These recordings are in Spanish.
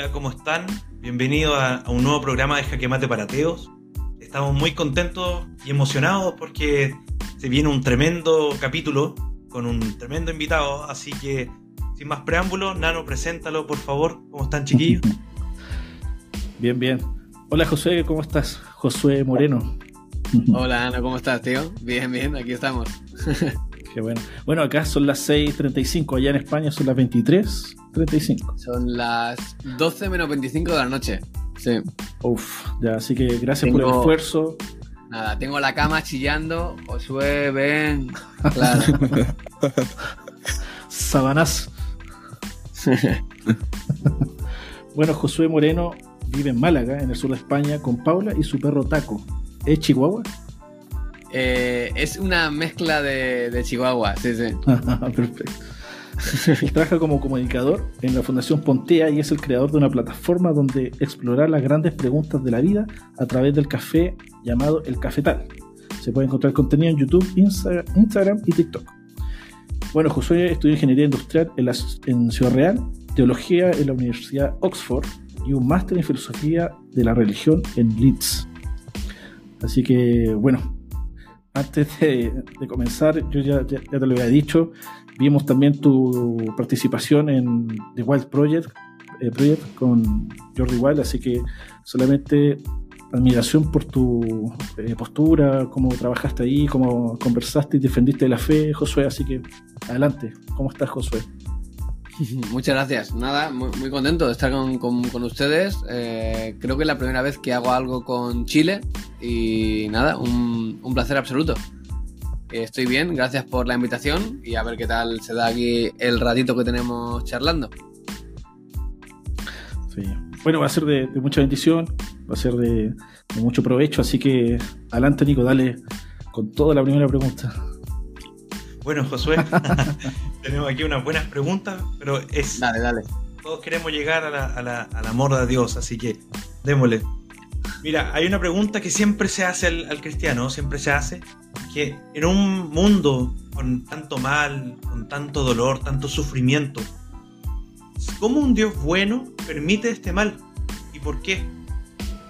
Hola, ¿cómo están? Bienvenidos a, un nuevo programa de Jaque Mate para Teos. Estamos muy contentos y emocionados porque se viene un tremendo capítulo con un tremendo invitado, así que sin más preámbulos, Nano, preséntalo por favor. ¿Cómo están chiquillos? Bien, bien. Hola José, ¿cómo estás? Josué Moreno. Hola Nano, ¿cómo estás, tío? Bien, bien, aquí estamos. Qué bueno. Bueno, acá son las 6.35, allá en España son las 23.35. Son las 12 menos 25 de la noche. Sí. Uf, ya, así que gracias por el esfuerzo. Nada, tengo la cama chillando. Josué, ven. Claro. Sabanás. bueno, Josué Moreno vive en Málaga, en el sur de España, con Paula y su perro Taco. ¿Es Chihuahua? Eh, es una mezcla de, Chihuahua, sí, sí. Perfecto. trabaja como comunicador en la Fundación Pontea y es el creador de una plataforma donde explorar las grandes preguntas de la vida a través del café llamado El Cafetal. Se puede encontrar contenido en YouTube, Instagram y TikTok. Bueno, Josué estudió ingeniería industrial en, en Ciudad Real, teología en la Universidad Oxford y un máster en filosofía de la religión en Leeds. Así que, bueno, antes de, comenzar, yo ya, te lo había dicho, vimos también tu participación en The Wild Project, eh, Project con Jordi Wild, así que solamente admiración por tu eh, postura, cómo trabajaste ahí, cómo conversaste y defendiste la fe, Josué, así que adelante, ¿cómo estás, Josué? Muchas gracias. Nada, muy, contento de estar con, ustedes. Eh, creo que es la primera vez que hago algo con Chile y nada, un, placer absoluto. Estoy bien, gracias por la invitación y a ver qué tal se da aquí el ratito que tenemos charlando. Sí. Bueno, va a ser de, mucha bendición, va a ser de, de mucho provecho, así que adelante Nico, dale con toda la primera pregunta. Bueno, Josué, tenemos aquí unas buenas preguntas, pero es. Dale, dale. Todos queremos llegar a la, a la, al amor de Dios, así que démosle. Mira, hay una pregunta que siempre se hace al, cristiano, siempre se hace, que en un mundo con tanto mal, con tanto dolor, tanto sufrimiento, ¿cómo un Dios bueno permite este mal? ¿Y por qué?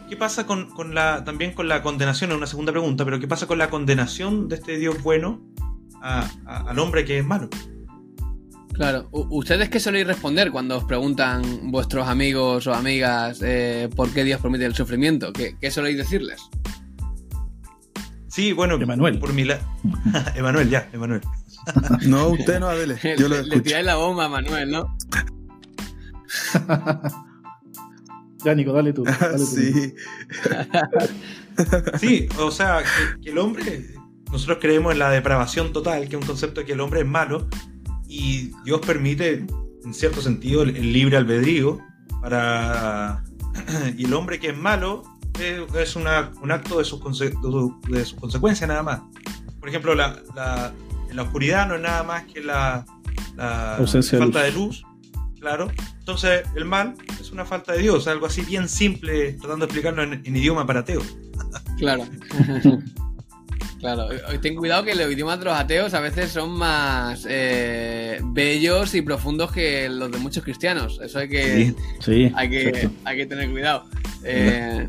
¿Qué pasa con, la, también con la condenación? Es una segunda pregunta, pero ¿qué pasa con la condenación de este Dios bueno al hombre que es malo. Claro, ¿ustedes qué soléis responder cuando os preguntan vuestros amigos o amigas eh, por qué Dios permite el sufrimiento? ¿Qué, qué soléis decirles? Sí, bueno, Emanuel. por mi lado. Emanuel, ya, Emanuel. no, usted no, Adele. Yo le, le tiráis la bomba a Manuel, ¿no? ya, Nico, dale tú. sí. sí, o sea, que el hombre nosotros creemos en la depravación total, que es un concepto de que el hombre es malo, y Dios permite, en cierto sentido, el, libre albedrío para... y el hombre que es malo es, un acto de sus, de sus consecuencias nada más. Por ejemplo, la, en la oscuridad no es nada más que la, falta de luz. claro. Entonces, el mal es una falta de Dios, algo así bien simple, tratando de explicarlo en, en idioma para ateo. Claro. Claro, ten cuidado que los idiomas de los ateos a veces son más eh, bellos y profundos que los de muchos cristianos. Eso hay que, sí, hay que, hay que tener cuidado. Eh,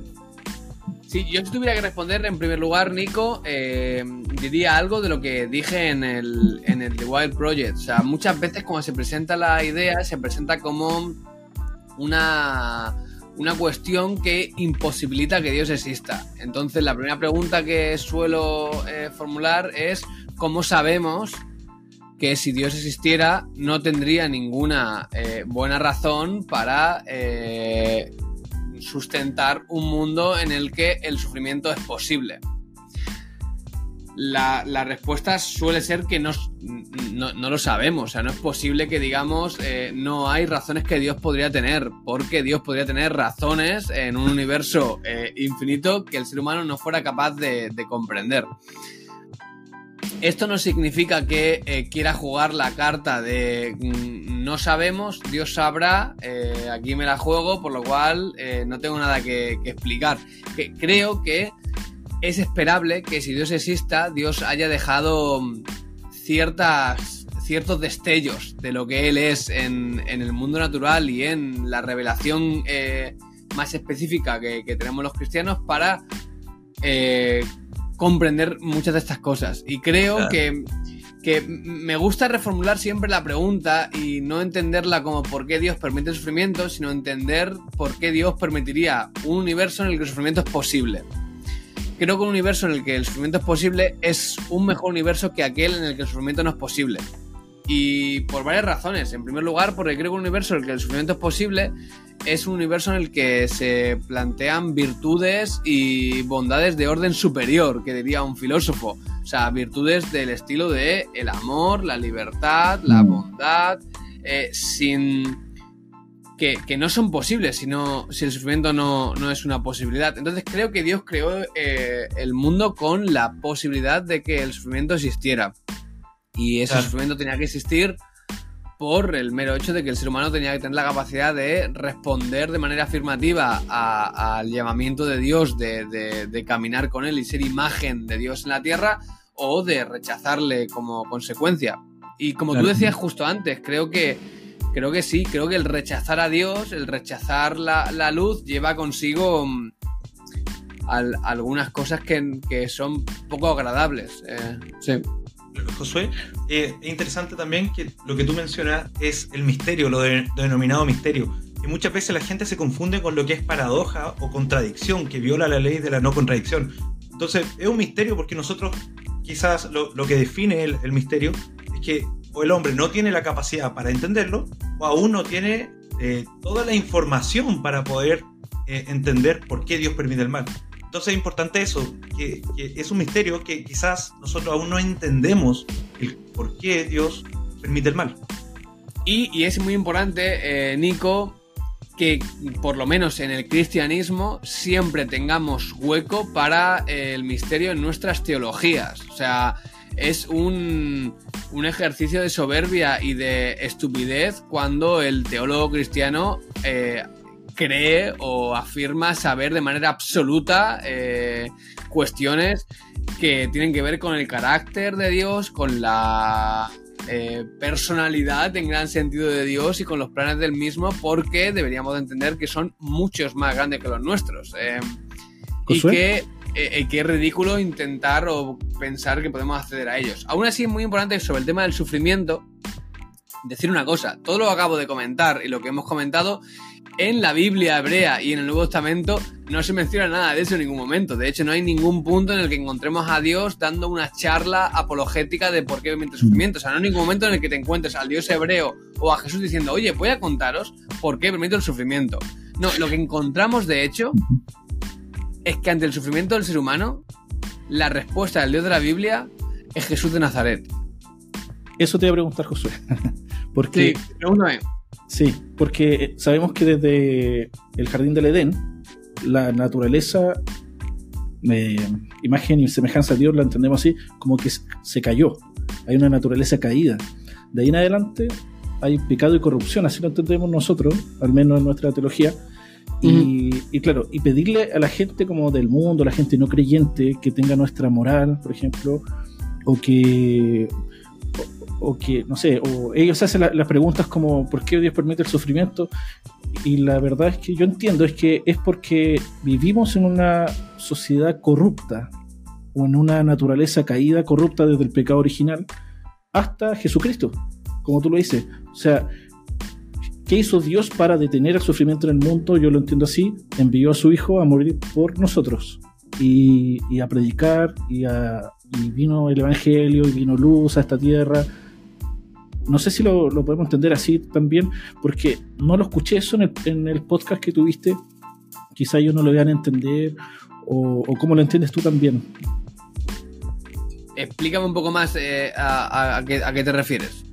si yo tuviera que responder en primer lugar, Nico, eh, diría algo de lo que dije en el, en el The Wild Project. O sea, muchas veces cuando se presenta la idea, se presenta como una una cuestión que imposibilita que Dios exista. Entonces, la primera pregunta que suelo eh, formular es, ¿cómo sabemos que si Dios existiera no tendría ninguna eh, buena razón para sustentar un mundo en el que el sufrimiento es posible? la, respuesta suele ser que no, no, lo sabemos. O sea, no es posible que digamos eh, no hay razones que Dios podría tener, porque Dios podría tener razones en un universo eh, infinito que el ser humano no fuera capaz de, comprender. Esto no significa que eh, quiera jugar la carta de mm, no sabemos, Dios sabrá, aquí me la juego, por lo cual no tengo nada que, explicar. Que creo que es esperable que si Dios exista, Dios haya dejado mm, ciertas, ciertos destellos de lo que Él es en, en el mundo natural y en la revelación eh, más específica que, tenemos los cristianos para eh, comprender muchas de estas cosas. Y creo Claro. que, que me gusta reformular siempre la pregunta y no entenderla como por qué Dios permite el sufrimiento, sino entender por qué Dios permitiría un universo en el que el sufrimiento es posible. Creo que un universo en el que el sufrimiento es posible es un mejor universo que aquel en el que el sufrimiento no es posible. Y por varias razones. En primer lugar, porque creo que un universo en el que el sufrimiento es posible es un universo en el que se plantean virtudes y bondades de orden superior, que diría un filósofo. O sea, virtudes del estilo de el amor, la libertad, la Mm. bondad, eh, sin que, que no son posibles si, no- si el sufrimiento no, no es una posibilidad. Entonces creo que Dios creó eh, el mundo con la posibilidad de que el sufrimiento existiera. Y ese Claro. sufrimiento tenía que existir por el mero hecho de que el ser humano tenía que tener la capacidad de responder de manera afirmativa al llamamiento de Dios, de, de- de caminar con Él y ser imagen de Dios en la tierra, o de rechazarle como consecuencia. Y como tú decías justo antes, creo que, creo que sí, creo que el rechazar a Dios, el rechazar la, la luz, lleva consigo mm, al- algunas cosas que, que son poco agradables. eh, sí. Josué, eh, es interesante también que lo que tú mencionas es el misterio, lo de- denominado misterio. Y muchas veces la gente se confunde con lo que es paradoja o contradicción, que viola la ley de la no contradicción. Entonces, es un misterio porque nosotros, quizás lo, lo que define el, el misterio es que o el hombre no tiene la capacidad para entenderlo, o aún no tiene eh, toda la información para poder eh, entender por qué Dios permite el mal. Entonces es importante eso, que, que es un misterio que quizás nosotros aún no entendemos el por qué Dios permite el mal. Y, y es muy importante, eh, Nico, que por lo menos en el cristianismo siempre tengamos hueco para eh, el misterio en nuestras teologías. O sea, es un, un ejercicio de soberbia y de estupidez cuando el teólogo cristiano eh, cree o afirma saber de manera absoluta eh, cuestiones que tienen que ver con el carácter de Dios, con la eh, personalidad en gran sentido de Dios y con los planes del mismo, porque deberíamos de entender que son muchos más grandes que los nuestros. eh, y que, eh, que es ridículo intentar o pensar que podemos acceder a ellos. Aún así es muy importante sobre el tema del sufrimiento decir una cosa. Todo lo que acabo de comentar y lo que hemos comentado en la Biblia hebrea y en el Nuevo Testamento no se menciona nada de eso en ningún momento. De hecho, no hay ningún punto en el que encontremos a Dios dando una charla apologética de por qué permite el sufrimiento. O sea, no hay ningún momento en el que te encuentres al Dios hebreo o a Jesús diciendo, oye, voy a contaros por qué permite el sufrimiento. No, lo que encontramos de hecho es que ante el sufrimiento del ser humano, la respuesta del Dios de la Biblia es Jesús de Nazaret. Eso te iba a preguntar, Josué. Porque, Sí, pregúntame. Sí, porque sabemos que desde el jardín del Edén, la naturaleza, eh, imagen y semejanza a Dios, la entendemos así, como que se- cayó. Hay una naturaleza caída. De ahí en adelante hay pecado y corrupción, así lo entendemos nosotros, al menos en nuestra teología. Y, y claro, y pedirle a la gente como del mundo, a la gente no creyente, que tenga nuestra moral, por ejemplo, o que, o, que, no sé, o ellos hacen la- las preguntas como, ¿por qué Dios permite el sufrimiento? Y la verdad es que yo entiendo, es que es porque vivimos en una sociedad corrupta, o en una naturaleza caída, corrupta desde el pecado original, hasta Jesucristo, como tú lo dices. O sea, ¿Qué hizo Dios para detener el sufrimiento en el mundo? Yo lo entiendo así. Envió a su Hijo a morir por nosotros y, y a predicar y, a- y vino el Evangelio y vino luz a esta tierra. No sé si lo, lo podemos entender así también, porque no lo escuché eso en el, en el podcast que tuviste. Quizá ellos no lo vean a entender o, o cómo lo entiendes tú también. Explícame un poco más eh, a, a- a qué, a qué te refieres.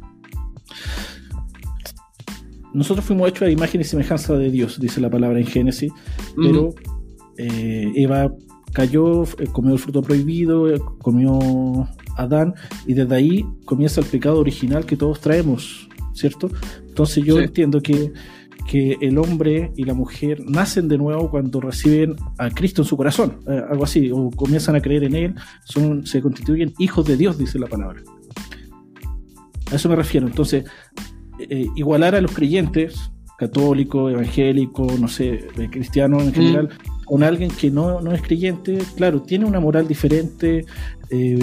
Nosotros fuimos hechos a imagen y semejanza de Dios, dice la palabra en Génesis. pero eh, Eva cayó, comió el fruto prohibido, comió Adán, y desde ahí comienza el pecado original que todos traemos, ¿cierto? Entonces yo Sí. entiendo que, que el hombre y la mujer nacen de nuevo cuando reciben a Cristo en su corazón, eh, algo así, o comienzan a creer en Él, son, se constituyen hijos de Dios, dice la palabra. A eso me refiero. Entonces, eh, igualar a los creyentes, católicos, evangélicos, no sé, eh, cristianos en general, con alguien que no, no es creyente, claro, tiene una moral diferente, eh,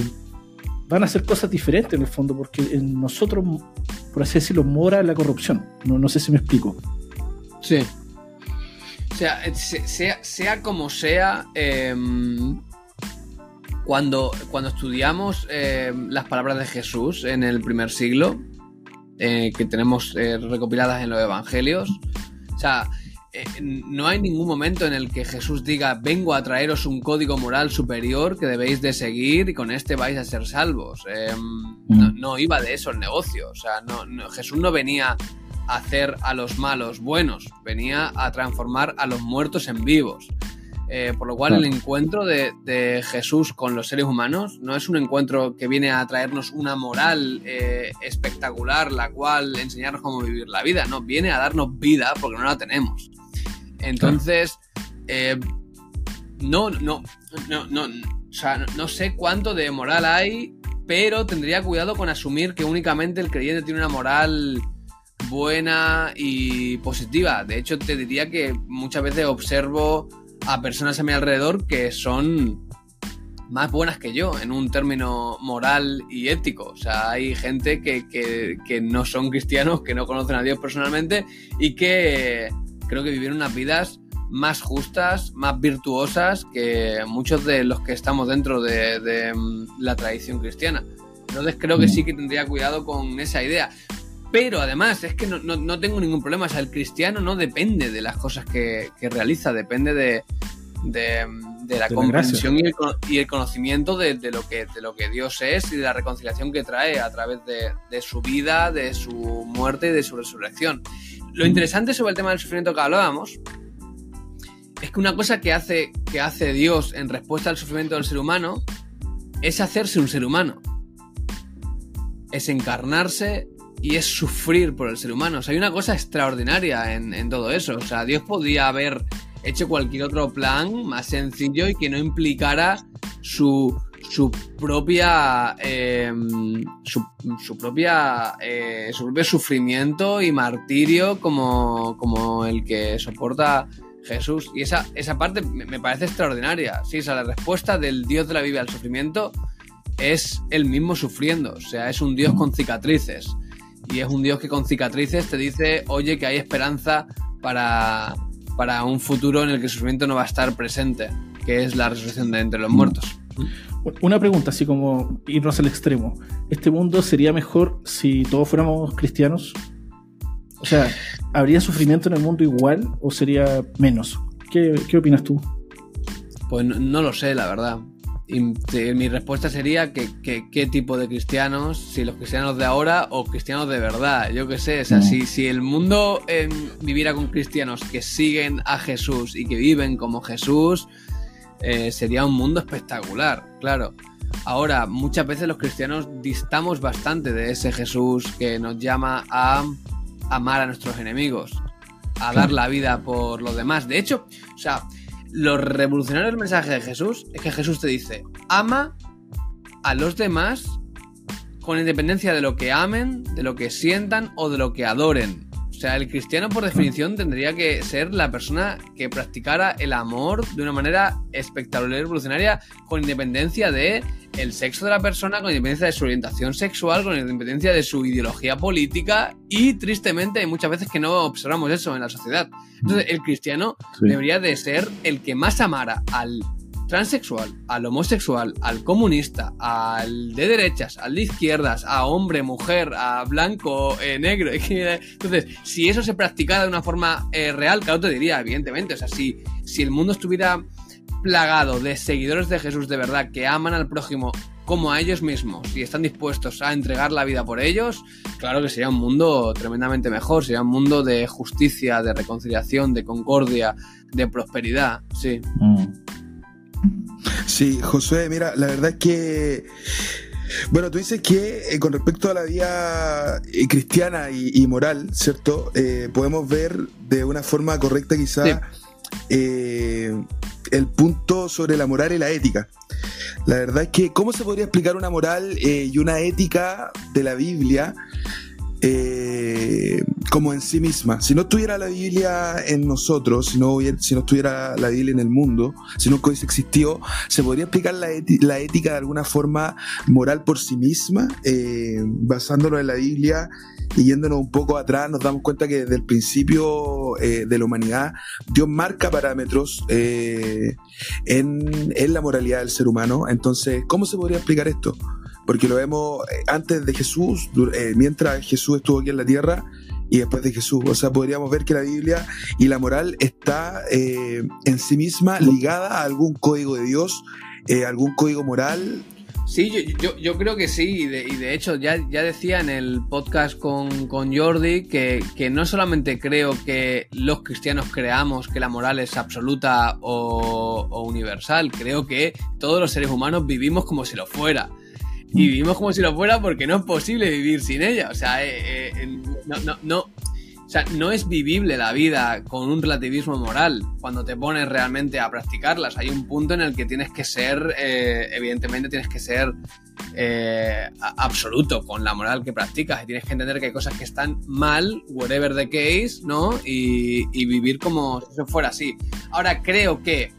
van a hacer cosas diferentes en el fondo, porque en nosotros, por así decirlo, mora la corrupción. No, no sé si me explico. Sí. O sea, se- sea, sea como sea, em, cuando, cuando estudiamos em, las palabras de Jesús en el primer siglo, eh, que tenemos eh, recopiladas en los evangelios, o sea, no hay ningún momento en el que Jesús diga, vengo a traeros un código moral superior que debéis de seguir y con este vais a ser salvos. Em, no, no iba de eso el negocio. O sea, no, no- Jesús no venía a hacer a los malos buenos, venía a transformar a los muertos en vivos. Eh, por lo cual Claro. el encuentro de, de Jesús con los seres humanos no es un encuentro que viene a traernos una moral eh, espectacular, la cual enseñarnos cómo vivir la vida, no, viene a darnos vida porque no la tenemos. Entonces, eh, no, no, no, no, o sea, no, sé cuánto de moral hay, pero tendría cuidado con asumir que únicamente el creyente tiene una moral buena y positiva. De hecho, te diría que muchas veces observo a personas a mi alrededor que son más buenas que yo en un término moral y ético. O sea, hay gente que, que- que no son cristianos, que no conocen a Dios personalmente y que creo que vivieron unas vidas más justas, más virtuosas que muchos de los que estamos dentro de, de, mm, la tradición cristiana. Entonces creo que sí que tendría cuidado con esa idea. Pero además, es que no, no- no tengo ningún problema. O sea, el cristiano no depende de las cosas que, que realiza, depende de, de, de la De la comprensión y el, cono- y el conocimiento de, de lo que, de lo que Dios es y de la reconciliación que trae a través de su vida, de su muerte y de su resurrección. Lo interesante sobre el tema del sufrimiento que hablábamos es que una cosa que hace, que hace Dios en respuesta al sufrimiento del ser humano es hacerse un ser humano. Es encarnarse y es sufrir por el ser humano. O sea, hay una cosa extraordinaria en, en todo eso. O sea, Dios podía haber hecho cualquier otro plan más sencillo y que no implicara su, su propia eh, su, propia eh, su propio sufrimiento y martirio como, como el que soporta Jesús. Y esa, esa parte me, parece extraordinaria. Sí, o la respuesta del Dios de la Biblia al sufrimiento es el mismo sufriendo. O sea, es un Dios con cicatrices. Y es un Dios que con cicatrices te dice, oye, que hay esperanza para, para un futuro en el que el sufrimiento no va a estar presente, que es la resurrección de entre los muertos. Una pregunta, así como irnos al extremo. ¿Este mundo sería mejor si todos fuéramos cristianos? O sea, ¿habría sufrimiento en el mundo igual o sería menos? ¿Qué, qué opinas tú? Pues no, no lo sé, la verdad. Y te- mi respuesta sería que, que- qué tipo de cristianos, si los cristianos de ahora o cristianos de verdad, yo qué sé, o sea, Mm. si, si el mundo em, viviera con cristianos que siguen a Jesús y que viven como Jesús, eh, sería un mundo espectacular, claro. Ahora, muchas veces los cristianos distamos bastante de ese Jesús que nos llama a amar a nuestros enemigos, a dar la vida por los demás. De hecho, o sea, lo revolucionario del mensaje de Jesús es que Jesús te dice, ama a los demás con independencia de lo que amen, de lo que sientan o de lo que adoren. O sea, el cristiano por definición tendría que ser la persona que practicara el amor de una manera espectacular y revolucionaria con independencia de el sexo de la persona, con independencia de su orientación sexual, con independencia de su ideología política y tristemente hay muchas veces que no observamos eso en la sociedad. Entonces, el cristiano Sí. debería de ser el que más amara al transexual, al homosexual, al comunista, al de derechas, al de izquierdas, a hombre, mujer, a blanco, eh, negro. Entonces, si eso se practicara de una forma eh, real, claro, te diría, evidentemente. O sea, si, si el mundo estuviera plagado de seguidores de Jesús de verdad que aman al prójimo como a ellos mismos y están dispuestos a entregar la vida por ellos, claro que sería un mundo tremendamente mejor, sería un mundo de justicia, de reconciliación, de concordia, de prosperidad, sí. Sí, Josué, mira, la verdad es que. Bueno, tú dices que eh, con respecto a la vida eh, cristiana y, y moral, ¿cierto? Eh, podemos ver de una forma correcta, quizá, Sí. el punto sobre la moral y la ética. La verdad es que, ¿cómo se podría explicar una moral y una ética de la Biblia eh, como en sí misma. Si no estuviera la Biblia en nosotros, si no, si no estuviera la Biblia en el mundo, si no existido, se podría explicar la, ética de alguna forma moral por sí misma, eh, basándolo en la Biblia y yéndonos un poco atrás, nos damos cuenta que desde el principio eh, de la humanidad, Dios marca parámetros en, en la moralidad del ser humano. Entonces, ¿cómo se podría explicar esto? Porque lo vemos eh, antes de Jesús, eh, mientras Jesús estuvo aquí en la tierra y después de Jesús. O sea, podríamos ver que la Biblia y la moral está eh, en sí misma ligada a algún código de Dios, algún código moral. Sí, yo, yo, creo que sí, y de, hecho ya, ya decía en el podcast con, con Jordi que, que, no solamente creo que los cristianos creamos que la moral es absoluta o, o universal, creo que todos los seres humanos vivimos como si lo fuera y vivimos como si lo fuera porque no es posible vivir sin ella. O sea, eh, eh, no, no, no, o sea, no es vivible la vida con un relativismo moral cuando te pones realmente a practicarlas. Hay un punto en el que tienes que ser, eh, evidentemente tienes que ser absoluto con la moral que practicas y tienes que entender que hay cosas que están mal, whatever the case, ¿no? Y, y vivir como si eso fuera así. Ahora creo que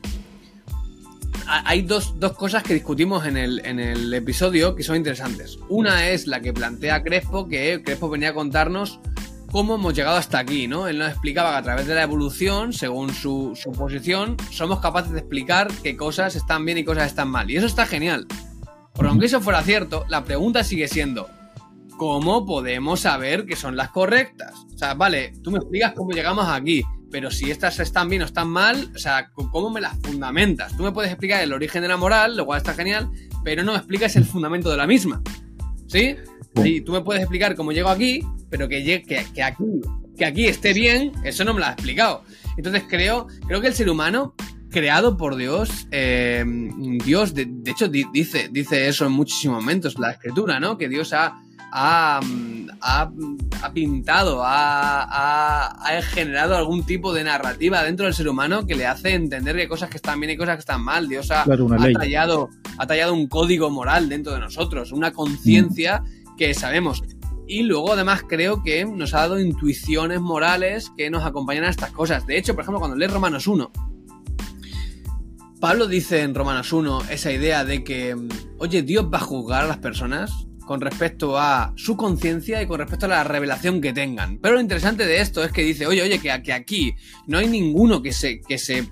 hay dos, cosas que discutimos en el, en el episodio que son interesantes. Una es la que plantea Crespo, que Crespo venía a contarnos cómo hemos llegado hasta aquí, ¿no? Él nos explicaba que a través de la evolución, según su, su posición, somos capaces de explicar qué cosas están bien y cosas están mal. Y eso está genial. Pero aunque eso fuera cierto, la pregunta sigue siendo, ¿cómo podemos saber que son las correctas? O sea, vale, tú me explicas cómo llegamos aquí, pero si estas están bien o están mal, o sea, ¿cómo me las fundamentas? Tú me puedes explicar el origen de la moral, lo cual está genial, pero no me explicas el fundamento de la misma. ¿Sí? Sí, tú me puedes explicar cómo llego aquí, pero que, que, aquí, que aquí esté bien, eso no me lo has explicado. Entonces creo, creo que el ser humano, creado por Dios, eh, Dios, de, hecho, dice, dice eso en muchísimos momentos, la escritura, ¿no? Que Dios ha ha, pintado, ha, generado algún tipo de narrativa dentro del ser humano que le hace entender que hay cosas que están bien y cosas que están mal. Dios ha, tallado, ha tallado un código moral dentro de nosotros, una conciencia que sabemos. Y luego además creo que nos ha dado intuiciones morales que nos acompañan a estas cosas. De hecho, por ejemplo, cuando lees Romanos 1, Pablo dice en Romanos 1 esa idea de que, oye, Dios va a juzgar a las personas con respecto a su conciencia y con respecto a la revelación que tengan. Pero lo interesante de esto es que dice, oye, oye, que, aquí no hay ninguno que se, que se,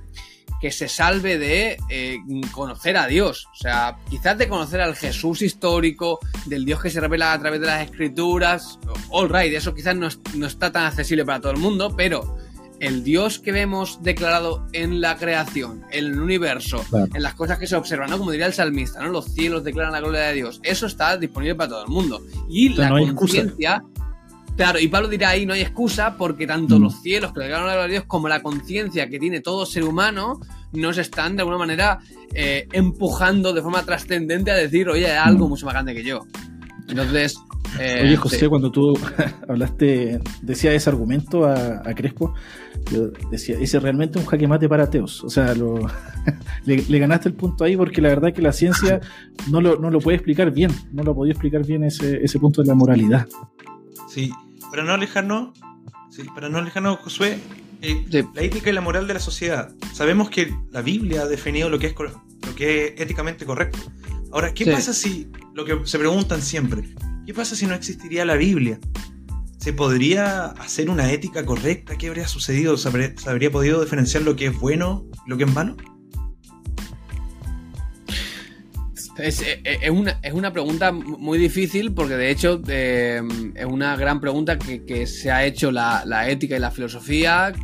que se salve de eh, conocer a Dios. O sea, quizás de conocer al Jesús histórico, del Dios que se revela a través de las escrituras. All right, eso quizás no, no está tan accesible para todo el mundo, pero el Dios que vemos declarado en la creación, en el universo, en las cosas que se observan, ¿no? Como diría el salmista, ¿no? Los cielos declaran la gloria de Dios. Eso está disponible para todo el mundo. Y la conciencia. Claro, y Pablo dirá ahí no hay excusa porque tanto mm. los cielos que declaran la gloria de Dios como la conciencia que tiene todo ser humano nos están de alguna manera eh, empujando de forma trascendente a decir, oye, hay algo mm. mucho más grande que yo. Entonces, eh, Oye, José, cuando tú hablaste, decía ese argumento a, Crespo, yo decía, ese realmente un jaque mate para ateos. O sea, le, ganaste el punto ahí porque la verdad es que la ciencia no lo, no lo puede explicar bien, no lo podía explicar bien ese, ese punto de la moralidad. Sí, para no alejarnos, sí, para no alejarnos, Josué, eh, la ética y la moral de la sociedad. Sabemos que la Biblia ha definido lo que es, lo que es éticamente correcto. Ahora, ¿qué pasa si lo que se preguntan siempre? ¿Qué pasa si no existiría la Biblia? ¿Se podría hacer una ética correcta? ¿Qué habría sucedido? ¿Se habría, podido diferenciar lo que es bueno y lo que es malo? Es, eh, eh, una, pregunta muy difícil porque de hecho eh, es una gran pregunta que, se ha hecho la, ética y la filosofía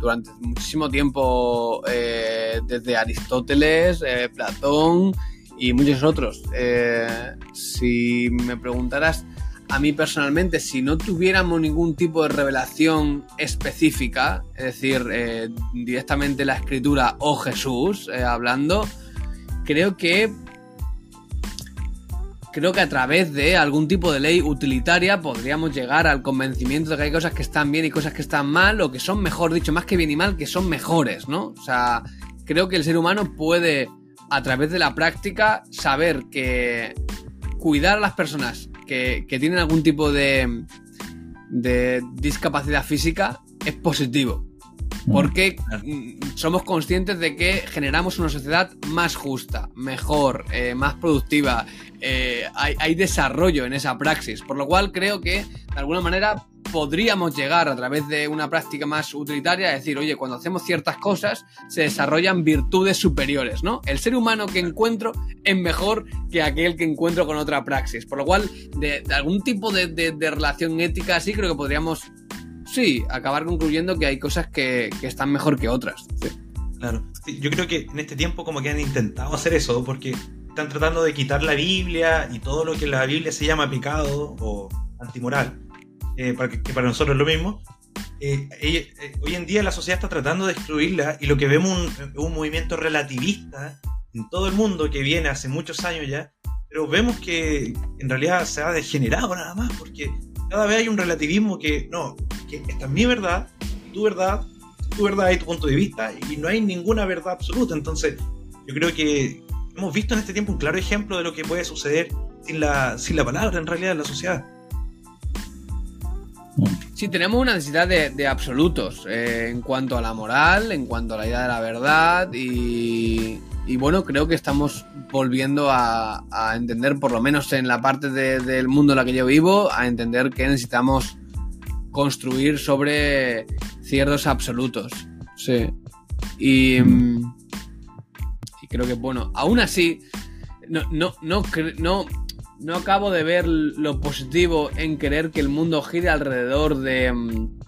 durante muchísimo tiempo desde Aristóteles, Platón y muchos otros. Eh, si me preguntaras a mí personalmente, si no tuviéramos ningún tipo de revelación específica, es decir, eh, directamente la escritura o Jesús eh, hablando, creo que creo que a través de algún tipo de ley utilitaria podríamos llegar al convencimiento de que hay cosas que están bien y cosas que están mal, o que son mejor dicho, más que bien y mal, que son mejores, ¿no? O sea, creo que el ser humano puede, a través de la práctica, saber que cuidar a las personas que, que tienen algún tipo de, de discapacidad física es positivo. Porque mm, somos conscientes de que generamos una sociedad más justa, mejor, eh, más productiva. eh, hay, hay desarrollo en esa praxis. Por lo cual creo que, de alguna manera, podríamos llegar a través de una práctica más utilitaria a decir, oye, cuando hacemos ciertas cosas se desarrollan virtudes superiores, ¿no? El ser humano que encuentro es mejor que aquel que encuentro con otra praxis. Por lo cual, de, algún tipo de, de- relación ética así, creo que podríamos, sí, acabar concluyendo que hay cosas que, que están mejor que otras. Claro. Yo creo que en este tiempo como que han intentado hacer eso, porque están tratando de quitar la Biblia y todo lo que la Biblia se llama pecado o antimoral, eh, para que, que para nosotros es lo mismo. Eh, eh, hoy en día la sociedad está tratando de destruirla y lo que vemos es un, un movimiento relativista en todo el mundo que viene hace muchos años ya, pero vemos que en realidad se ha degenerado nada más, porque cada vez hay un relativismo que no, que esta es mi verdad, tu verdad, tu verdad y tu punto de vista y no hay ninguna verdad absoluta. Entonces, yo creo que hemos visto en este tiempo un claro ejemplo de lo que puede suceder sin la, sin la palabra en realidad en la sociedad. Sí, tenemos una necesidad de, de absolutos eh, en cuanto a la moral, en cuanto a la idea de la verdad y, y bueno, creo que estamos volviendo a, a entender, por lo menos en la parte de- del mundo en la que yo vivo, a entender que necesitamos construir sobre ciertos absolutos. Sí. Y, mm, y creo que, bueno, aún así, no, no, no, no, no acabo de ver lo positivo en querer que el mundo gire alrededor de. mm,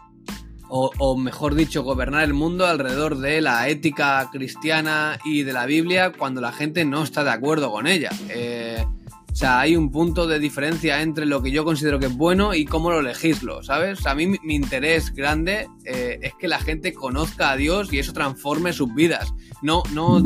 O, mejor dicho, gobernar el mundo alrededor de la ética cristiana y de la Biblia cuando la gente no está de acuerdo con ella. Eh, o sea, hay un punto de diferencia entre lo que yo considero que es bueno y cómo lo legislo, ¿sabes? O sea, a mí mi, mi interés grande eh, es que la gente conozca a Dios y eso transforme sus vidas, no, no,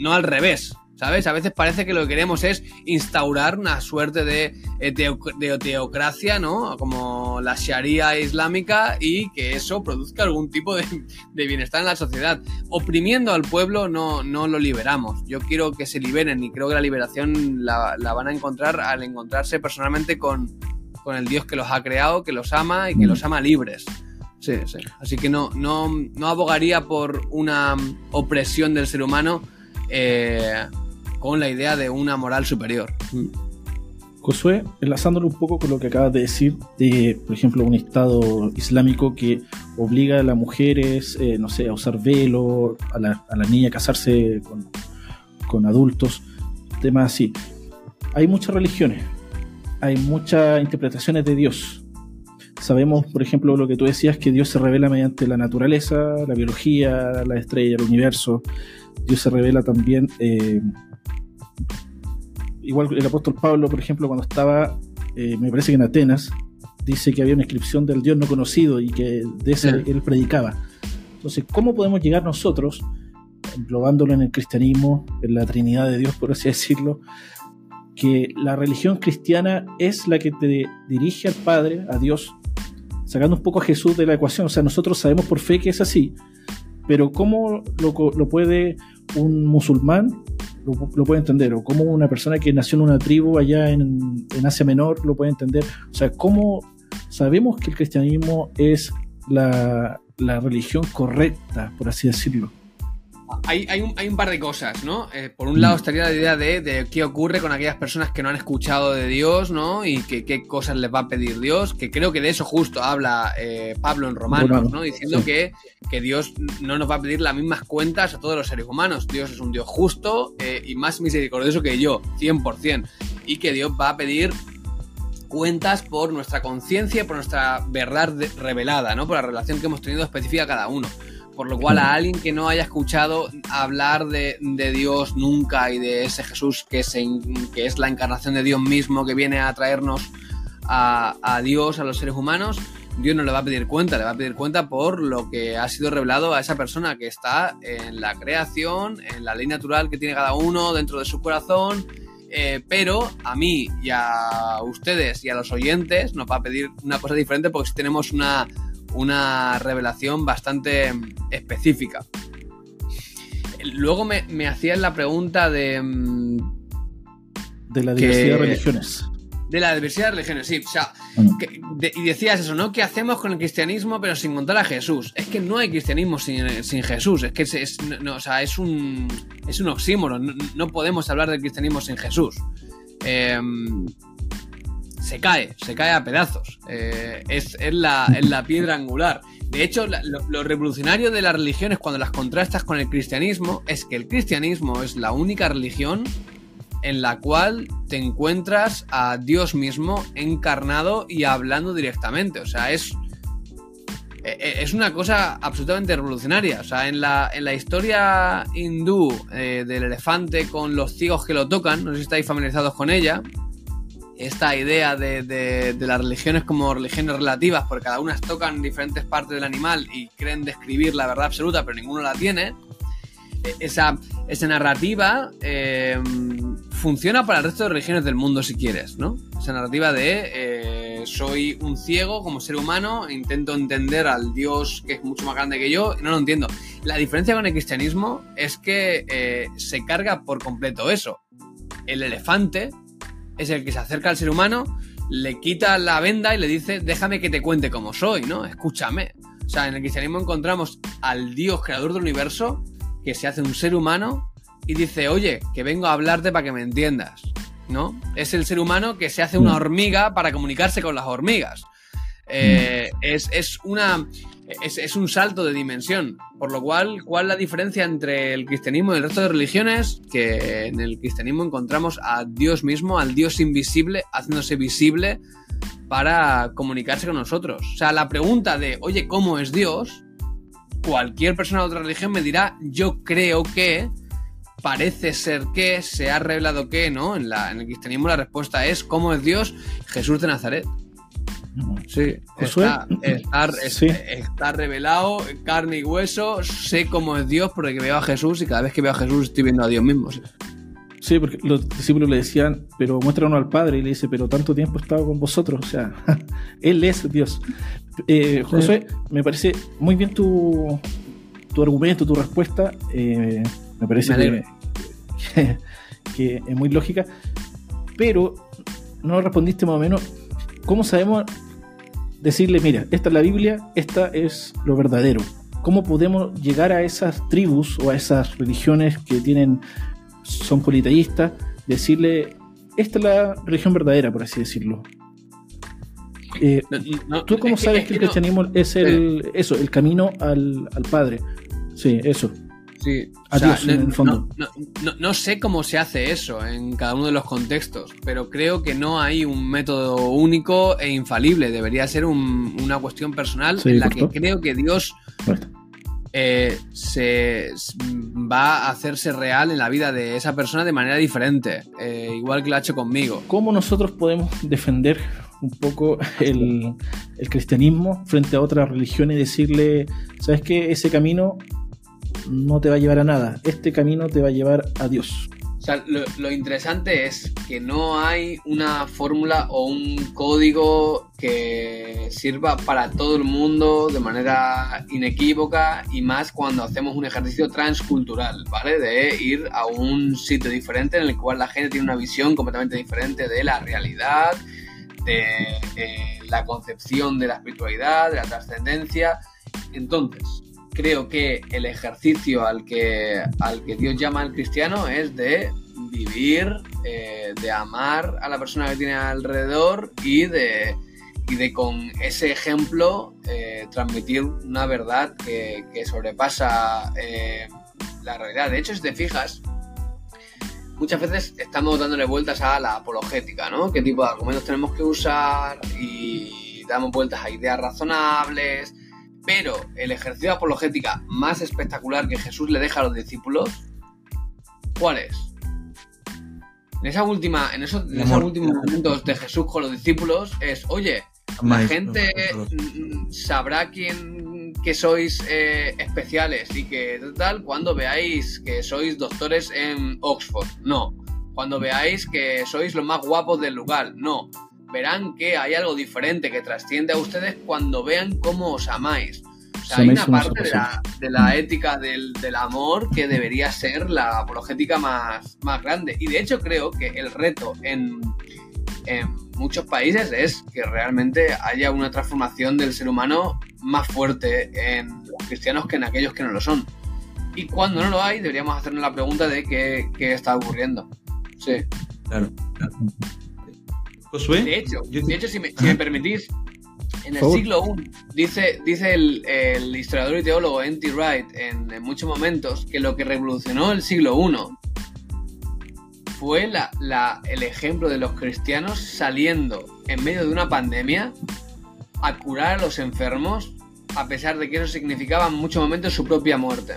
no al revés, ¿sabes? A veces parece que lo que queremos es instaurar una suerte de, eh, de teocracia, ¿no? Como la Sharia islámica y que eso produzca algún tipo de, de bienestar en la sociedad. Oprimiendo al pueblo no, no lo liberamos. Yo quiero que se liberen y creo que la liberación la, la van a encontrar al encontrarse personalmente con, con el Dios que los ha creado, que los ama y que los ama libres. Sí, sí. Así que no, no, no abogaría por una opresión del ser humano eh, con la idea de una moral superior. Josué, enlazándolo un poco con lo que acabas de decir, de, por ejemplo, un Estado islámico que obliga a las mujeres, eh, no sé, a usar velo, a la, niña a casarse con, con adultos, temas así. Hay muchas religiones, hay muchas interpretaciones de Dios. Sabemos, por ejemplo, lo que tú decías, que Dios se revela mediante la naturaleza, la biología, la estrella, el universo. Dios se revela también eh, igual el apóstol Pablo, por ejemplo, cuando estaba, eh, me parece que en Atenas, dice que había una inscripción del Dios no conocido y que de ese Sí. él predicaba. Entonces, ¿cómo podemos llegar nosotros, englobándolo en el cristianismo, en la Trinidad de Dios, por así decirlo, que la religión cristiana es la que te dirige al Padre, a Dios, sacando un poco a Jesús de la ecuación? O sea, nosotros sabemos por fe que es así, pero ¿cómo lo puede un musulmán lo, lo puede entender, o cómo una persona que nació en una tribu allá en, en Asia Menor lo puede entender. O sea, cómo sabemos que el cristianismo es la, la religión correcta, por así decirlo. Hay, hay, un, hay un par de cosas, ¿no? Eh, por un lado estaría la idea de, de qué ocurre con aquellas personas que no han escuchado de Dios, ¿no? Y que, qué cosas les va a pedir Dios, que creo que de eso justo habla eh, Pablo en Romanos, ¿no? Diciendo sí. que, que Dios no nos va a pedir las mismas cuentas a todos los seres humanos. Dios es un Dios justo eh, y más misericordioso que yo, 100%. Y que Dios va a pedir cuentas por nuestra conciencia por nuestra verdad revelada, ¿no? Por la relación que hemos tenido específica cada uno. Por lo cual, a alguien que no haya escuchado hablar de, de Dios nunca y de ese Jesús que, que es la encarnación de Dios mismo que viene a traernos a, a Dios, a los seres humanos, Dios no le va a pedir cuenta, le va a pedir cuenta por lo que ha sido revelado a esa persona que está en la creación, en la ley natural que tiene cada uno dentro de su corazón, eh, pero a mí y a ustedes y a los oyentes nos va a pedir una cosa diferente porque sí tenemos una, una revelación bastante específica. Luego me, me hacían la pregunta de... mm, De la Que- diversidad de religiones. De la diversidad de religiones, sí. O sea, Mm. que- de- y decías eso, ¿no? ¿Qué hacemos con el cristianismo pero sin contar a Jesús? Es que no hay cristianismo sin, sin Jesús. Es que es, es- no- no, o sea, es un, es un oxímoron. No, no podemos hablar del cristianismo sin Jesús. Eh, se cae, se cae a pedazos. Eh, es, es la, es la piedra angular. De hecho, lo revolucionario de las religiones cuando las contrastas con el cristianismo es que el cristianismo es la única religión en la cual te encuentras a Dios mismo encarnado y hablando directamente. O sea, es, e- e- es una cosa absolutamente revolucionaria. O sea, en la, en la historia hindú eh, del elefante con los ciegos que lo tocan, no sé si estáis familiarizados con ella, esta idea de, de- las religiones como religiones relativas, porque cada una tocan diferentes partes del animal y creen describir la verdad absoluta, pero ninguno la tiene. E- Esa, esa narrativa eh, funciona para el resto de religiones del mundo, si quieres, ¿no? Esa narrativa de eh, soy un ciego como ser humano, intento entender al Dios que es mucho más grande que yo, y no lo entiendo. La diferencia con el cristianismo es que eh, se carga por completo eso. El elefante es el que se acerca al ser humano, le quita la venda y le dice, déjame que te cuente cómo soy, ¿no? Escúchame. O sea, en el cristianismo encontramos al Dios creador del universo que se hace un ser humano y dice, oye, que vengo a hablarte para que me entiendas, ¿no? Es el ser humano que se hace una hormiga para comunicarse con las hormigas. Eh, es, es una... Es, es un salto de dimensión. Por lo cual, ¿cuál es la diferencia entre el cristianismo y el resto de religiones? Que en el cristianismo encontramos a Dios mismo, al Dios invisible, haciéndose visible para comunicarse con nosotros. O sea, la pregunta de, oye, ¿cómo es Dios? Cualquier persona de otra religión me dirá, yo creo que, parece ser que, se ha revelado que, ¿no? En, la, en el cristianismo la respuesta es, ¿cómo es Dios? Jesús de Nazaret. Sí, está, está- es- Sí. está revelado, carne y hueso, sé cómo es Dios porque veo a Jesús y cada vez que veo a Jesús estoy viendo a Dios mismo. sí. Sí, porque los discípulos le decían, pero muéstranos al Padre. Y le dice, pero tanto tiempo he estado con vosotros. O sea, Él es Dios. Eh, Josué, me parece muy bien tu, tu argumento, tu respuesta. Eh, me parece Me que es muy lógica. Pero no respondiste más o menos. ¿Cómo sabemos decirle, mira, esta es la Biblia, esta es lo verdadero? ¿Cómo podemos llegar a esas tribus o a esas religiones que tienen son politeístas, decirle, esta es la religión verdadera, por así decirlo. Eh, No, ¿Tú cómo es que- sabes es que el no- cristianismo es el, eso, el camino al, al Padre? Sí, eso. Sí, o sea, en no, el fondo. No, no- no- no sé cómo se hace eso en cada uno de los contextos, pero creo que no hay un método único e infalible. Debería ser un- una cuestión personal Sí, en la que creo que Dios eh, se va a hacerse real en la vida de esa persona de manera diferente, eh, igual que lo ha hecho conmigo. ¿Cómo nosotros podemos defender un poco el, el cristianismo frente a otras religiones y decirle, ¿sabes qué? Ese camino no te va a llevar a nada, este camino te va a llevar a Dios. O sea, lo, interesante es que no hay una fórmula o un código que sirva para todo el mundo de manera inequívoca y más cuando hacemos un ejercicio transcultural, ¿vale? De ir a un sitio diferente en el cual la gente tiene una visión completamente diferente de la realidad, de eh, la concepción de la espiritualidad, de la trascendencia. Entonces, creo que el ejercicio al que, al que Dios llama al cristiano es de vivir, eh, de amar a la persona que tiene alrededor y de, y de con ese ejemplo eh, transmitir una verdad que, que sobrepasa eh, la realidad. De hecho, si te fijas, muchas veces estamos dándole vueltas a la apologética, ¿no? ¿Qué tipo de argumentos tenemos que usar? Y damos vueltas a ideas razonables. Pero el ejercicio de apologética más espectacular que Jesús le deja a los discípulos, ¿cuál es? En esa última, en esos, en esos Amor. últimos momentos de Jesús con los discípulos es, oye, la gente otros. mm, sabrá quién que sois eh, especiales y que tal cuando veáis que sois doctores en Oxford. No. cuando veáis que sois los más guapos del lugar. No, verán que hay algo diferente que trasciende a ustedes cuando vean cómo os amáis. O sea, hay una parte de la, de la ética del, del, amor que debería ser la apologética más, más grande. Y de hecho creo que el reto en, en muchos países es que realmente haya una transformación del ser humano más fuerte en los cristianos que en aquellos que no lo son. Y cuando no lo hay, deberíamos hacernos la pregunta de qué, qué está ocurriendo. Sí. Claro. Josué. De hecho, de hecho si, me, si me permitís, en el siglo I, dice, dice el, el, historiador y teólogo N.T. Wright en, en, muchos momentos que lo que revolucionó el siglo I fue la, la, el ejemplo de los cristianos saliendo en medio de una pandemia a curar a los enfermos, a pesar de que eso significaba en muchos momentos su propia muerte.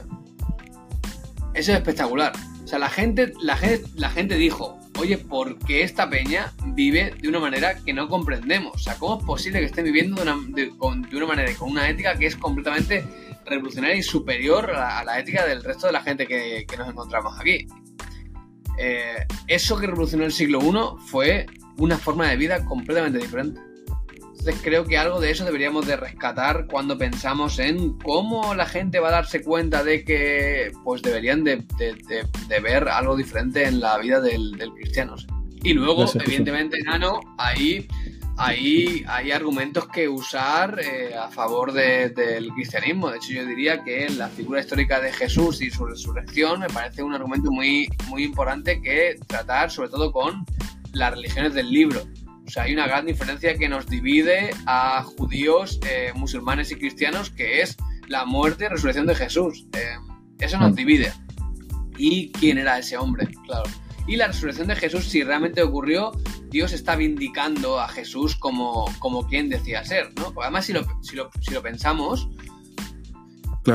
Eso es espectacular. O sea, la gente, la gente, la gente dijo, oye, ¿por qué esta peña vive de una manera que no comprendemos? O sea, ¿cómo es posible que estén viviendo de una, manera con una ética que es completamente revolucionaria y superior a la, ética del resto de la gente que, que nos encontramos aquí? Eh, eso que revolucionó el siglo I fue una forma de vida completamente diferente. Entonces creo que algo de eso deberíamos de rescatar cuando pensamos en cómo la gente va a darse cuenta de que pues deberían de, de, de, de ver algo diferente en la vida del, del cristiano. Y luego, Gracias, evidentemente, Nano, ahí hay, hay argumentos que usar eh, a favor de, del cristianismo. De hecho, yo diría que la figura histórica de Jesús y su resurrección me parece un argumento muy, muy importante que tratar, sobre todo con las religiones del libro. O sea, hay una gran diferencia que nos divide a judíos, eh, musulmanes y cristianos, que es la muerte y resurrección de Jesús. Eh, eso nos divide. ¿Y quién era ese hombre? Claro y la resurrección de Jesús, si realmente ocurrió, Dios está vindicando a Jesús como, como quien decía ser, ¿no? Porque además, si lo, si lo, si lo pensamos,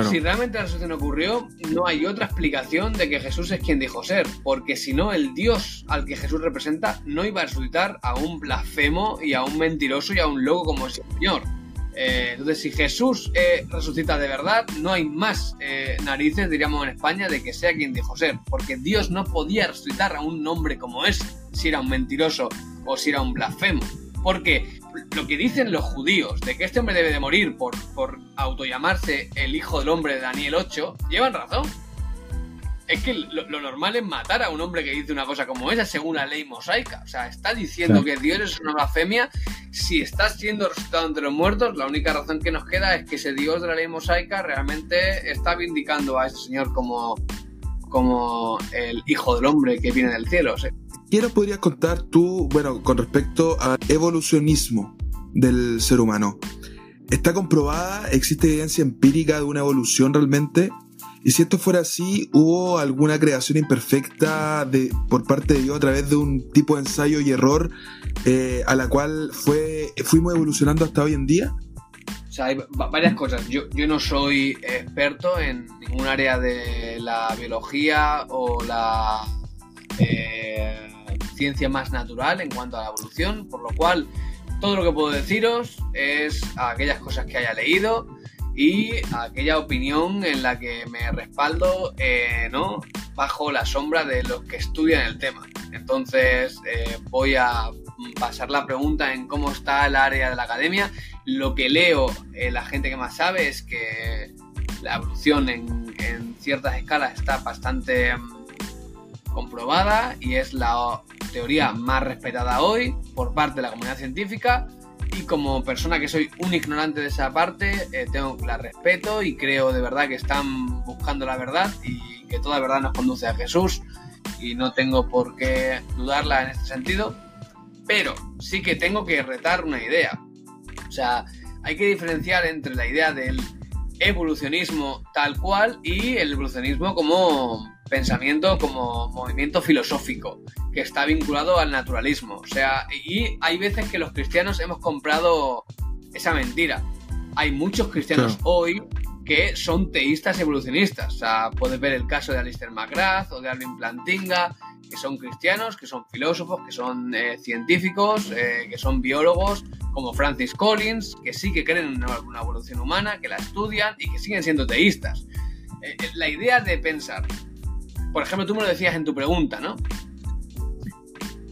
si realmente la resurrección ocurrió, no hay otra explicación de que Jesús es quien dijo ser, porque si no, el Dios al que Jesús representa no iba a resucitar a un blasfemo y a un mentiroso y a un loco como el Señor. Eh, entonces, si Jesús eh, resucita de verdad, no hay más eh, narices, diríamos en España, de que sea quien dijo ser. Porque Dios no podía resucitar a un hombre como ese, si era un mentiroso o si era un blasfemo. Porque lo que dicen los judíos de que este hombre debe de morir por, por autollamarse el hijo del hombre de Daniel 8, llevan razón es que lo, lo, normal es matar a un hombre que dice una cosa como esa según la ley mosaica. O sea, está diciendo claro. que Dios es una blasfemia. Si está siendo resucitado entre los muertos, la única razón que nos queda es que ese Dios de la ley mosaica realmente está vindicando a ese señor como, como el hijo del hombre que viene del cielo. O sea, ¿Qué nos podrías contar tú, bueno, con respecto al evolucionismo del ser humano? ¿Está comprobada? ¿Existe evidencia empírica de una evolución realmente? Y si esto fuera así, ¿hubo alguna creación imperfecta de, por parte de Dios a través de un tipo de ensayo y error eh, a la cual fue, fuimos evolucionando hasta hoy en día? O sea, hay varias cosas. Yo, yo no soy experto en ningún área de la biología o la eh, ciencia más natural en cuanto a la evolución, por lo cual todo lo que puedo deciros es aquellas cosas que haya leído y aquella opinión en la que me respaldo eh, ¿no? bajo la sombra de los que estudian el tema. Entonces eh, voy a pasar la pregunta en cómo está el área de la academia. Lo que leo, eh, la gente que más sabe es que la evolución en, en ciertas escalas está bastante um, comprobada y es la teoría más respetada hoy por parte de la comunidad científica y como persona que soy un ignorante de esa parte, eh, tengo la respeto y creo de verdad que están buscando la verdad y que toda verdad nos conduce a Jesús y no tengo por qué dudarla en este sentido, pero sí que tengo que retar una idea. O sea, hay que diferenciar entre la idea del evolucionismo tal cual y el evolucionismo como pensamiento, como movimiento filosófico que está vinculado al naturalismo. O sea, y hay veces que los cristianos hemos comprado esa mentira. Hay muchos cristianos claro. hoy que son teístas evolucionistas. O sea, puedes ver el caso de Alistair McGrath o de Alvin Plantinga, que son cristianos, que son filósofos, que son eh, científicos, eh, que son biólogos, como Francis Collins, que sí que creen en una evolución humana, que la estudian y que siguen siendo teístas. Eh, la idea de pensar, por ejemplo, tú me lo decías en tu pregunta, ¿no?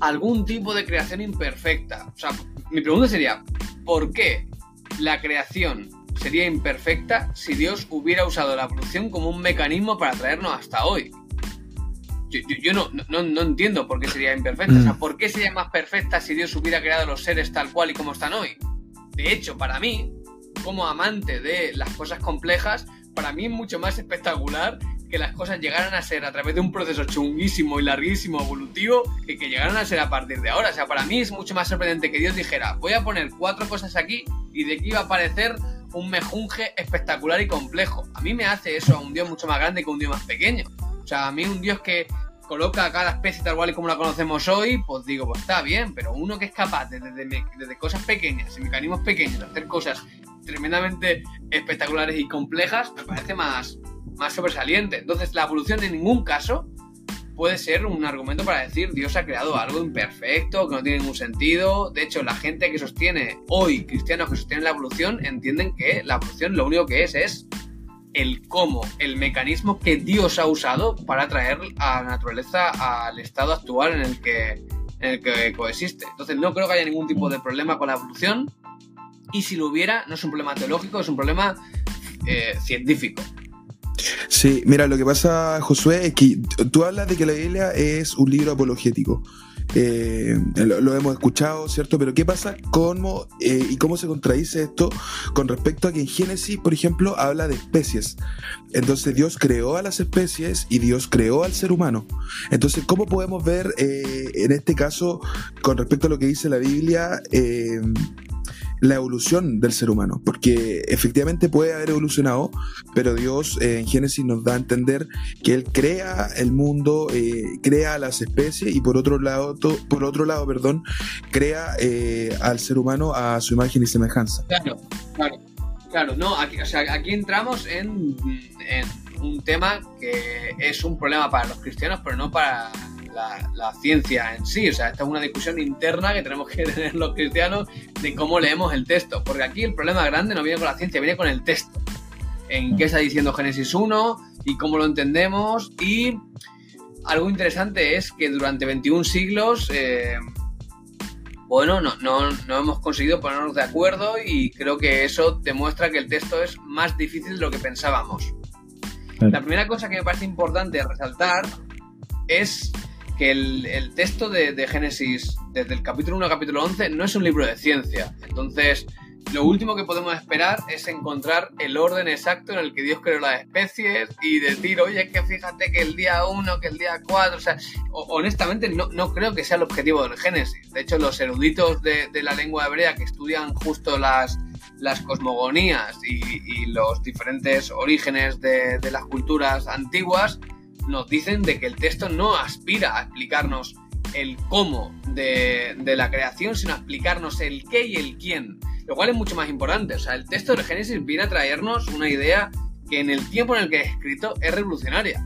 algún tipo de creación imperfecta. O sea, mi pregunta sería, ¿por qué la creación sería imperfecta si Dios hubiera usado la evolución como un mecanismo para traernos hasta hoy? Yo, no, no, entiendo por qué sería imperfecta. O sea, mm. ¿por qué sería más perfecta si Dios hubiera creado los seres tal cual y como están hoy? De hecho, para mí, como amante de las cosas complejas, para mí es mucho más espectacular que las cosas llegaran a ser a través de un proceso chunguísimo y larguísimo evolutivo que que llegaran a ser a partir de ahora. O sea, para mí es mucho más sorprendente que Dios dijera, voy a poner cuatro cosas aquí y de aquí iba a aparecer un mejunje espectacular y complejo. A mí me hace eso a un Dios mucho más grande que un Dios más pequeño. O sea, a mí un Dios que coloca a cada especie tal cual como la conocemos hoy, pues digo, pues está bien, pero uno que es capaz desde de, cosas pequeñas y mecanismos pequeños de hacer cosas tremendamente espectaculares y complejas, me parece más, más sobresaliente. Entonces, la evolución en ningún caso puede ser un argumento para decir Dios ha creado algo imperfecto, que no tiene ningún sentido. De hecho, la gente que sostiene hoy, cristianos que sostienen la evolución, entienden que la evolución lo único que es es el cómo, el mecanismo que Dios ha usado para traer a la naturaleza al estado actual en el que, en el que coexiste. Entonces, no creo que haya ningún tipo de problema con la evolución. Y si lo hubiera, no es un problema teológico, es un problema eh, científico. Sí, mira, lo que pasa, Josué, es que tú hablas de que la Biblia es un libro apologético. Eh, lo, hemos escuchado, ¿cierto? Pero ¿qué pasa cómo, eh, y cómo se contradice esto con respecto a que en Génesis, por ejemplo, habla de especies? Entonces Dios creó a las especies y Dios creó al ser humano. Entonces, ¿cómo podemos ver eh, en este caso, con respecto a lo que dice la Biblia, la evolución del ser humano, porque efectivamente puede haber evolucionado, pero Dios eh, en Génesis nos da a entender que Él crea el mundo, eh, crea las especies y por otro lado, por otro lado, perdón, crea eh, al ser humano a su imagen y semejanza. Claro, claro, claro, no, aquí, o sea, aquí entramos en, en un tema que es un problema para los cristianos, pero no para la, ciencia en sí. O sea, esta es una discusión interna que tenemos que tener los cristianos de cómo leemos el texto. Porque aquí el problema grande no viene con la ciencia, viene con el texto. En qué está diciendo Génesis 1 y cómo lo entendemos. Y algo interesante es que durante 21 siglos, eh, bueno, no, no, no hemos conseguido ponernos de acuerdo y creo que eso demuestra que el texto es más difícil de lo que pensábamos. La primera cosa que me parece importante resaltar es que el, texto de, Génesis, desde el capítulo 1 al capítulo 11, no es un libro de ciencia. Entonces, lo último que podemos esperar es encontrar el orden exacto en el que Dios creó las especies y decir, oye, que fíjate que el día 1, que el día 4, o sea, honestamente no, creo que sea el objetivo del Génesis. De hecho, los eruditos de, la lengua hebrea que estudian justo las, cosmogonías y, los diferentes orígenes de las culturas antiguas, nos dicen de que el texto no aspira a explicarnos el cómo de, la creación, sino a explicarnos el qué y el quién, lo cual es mucho más importante. O sea, el texto de Génesis viene a traernos una idea que en el tiempo en el que es escrito es revolucionaria.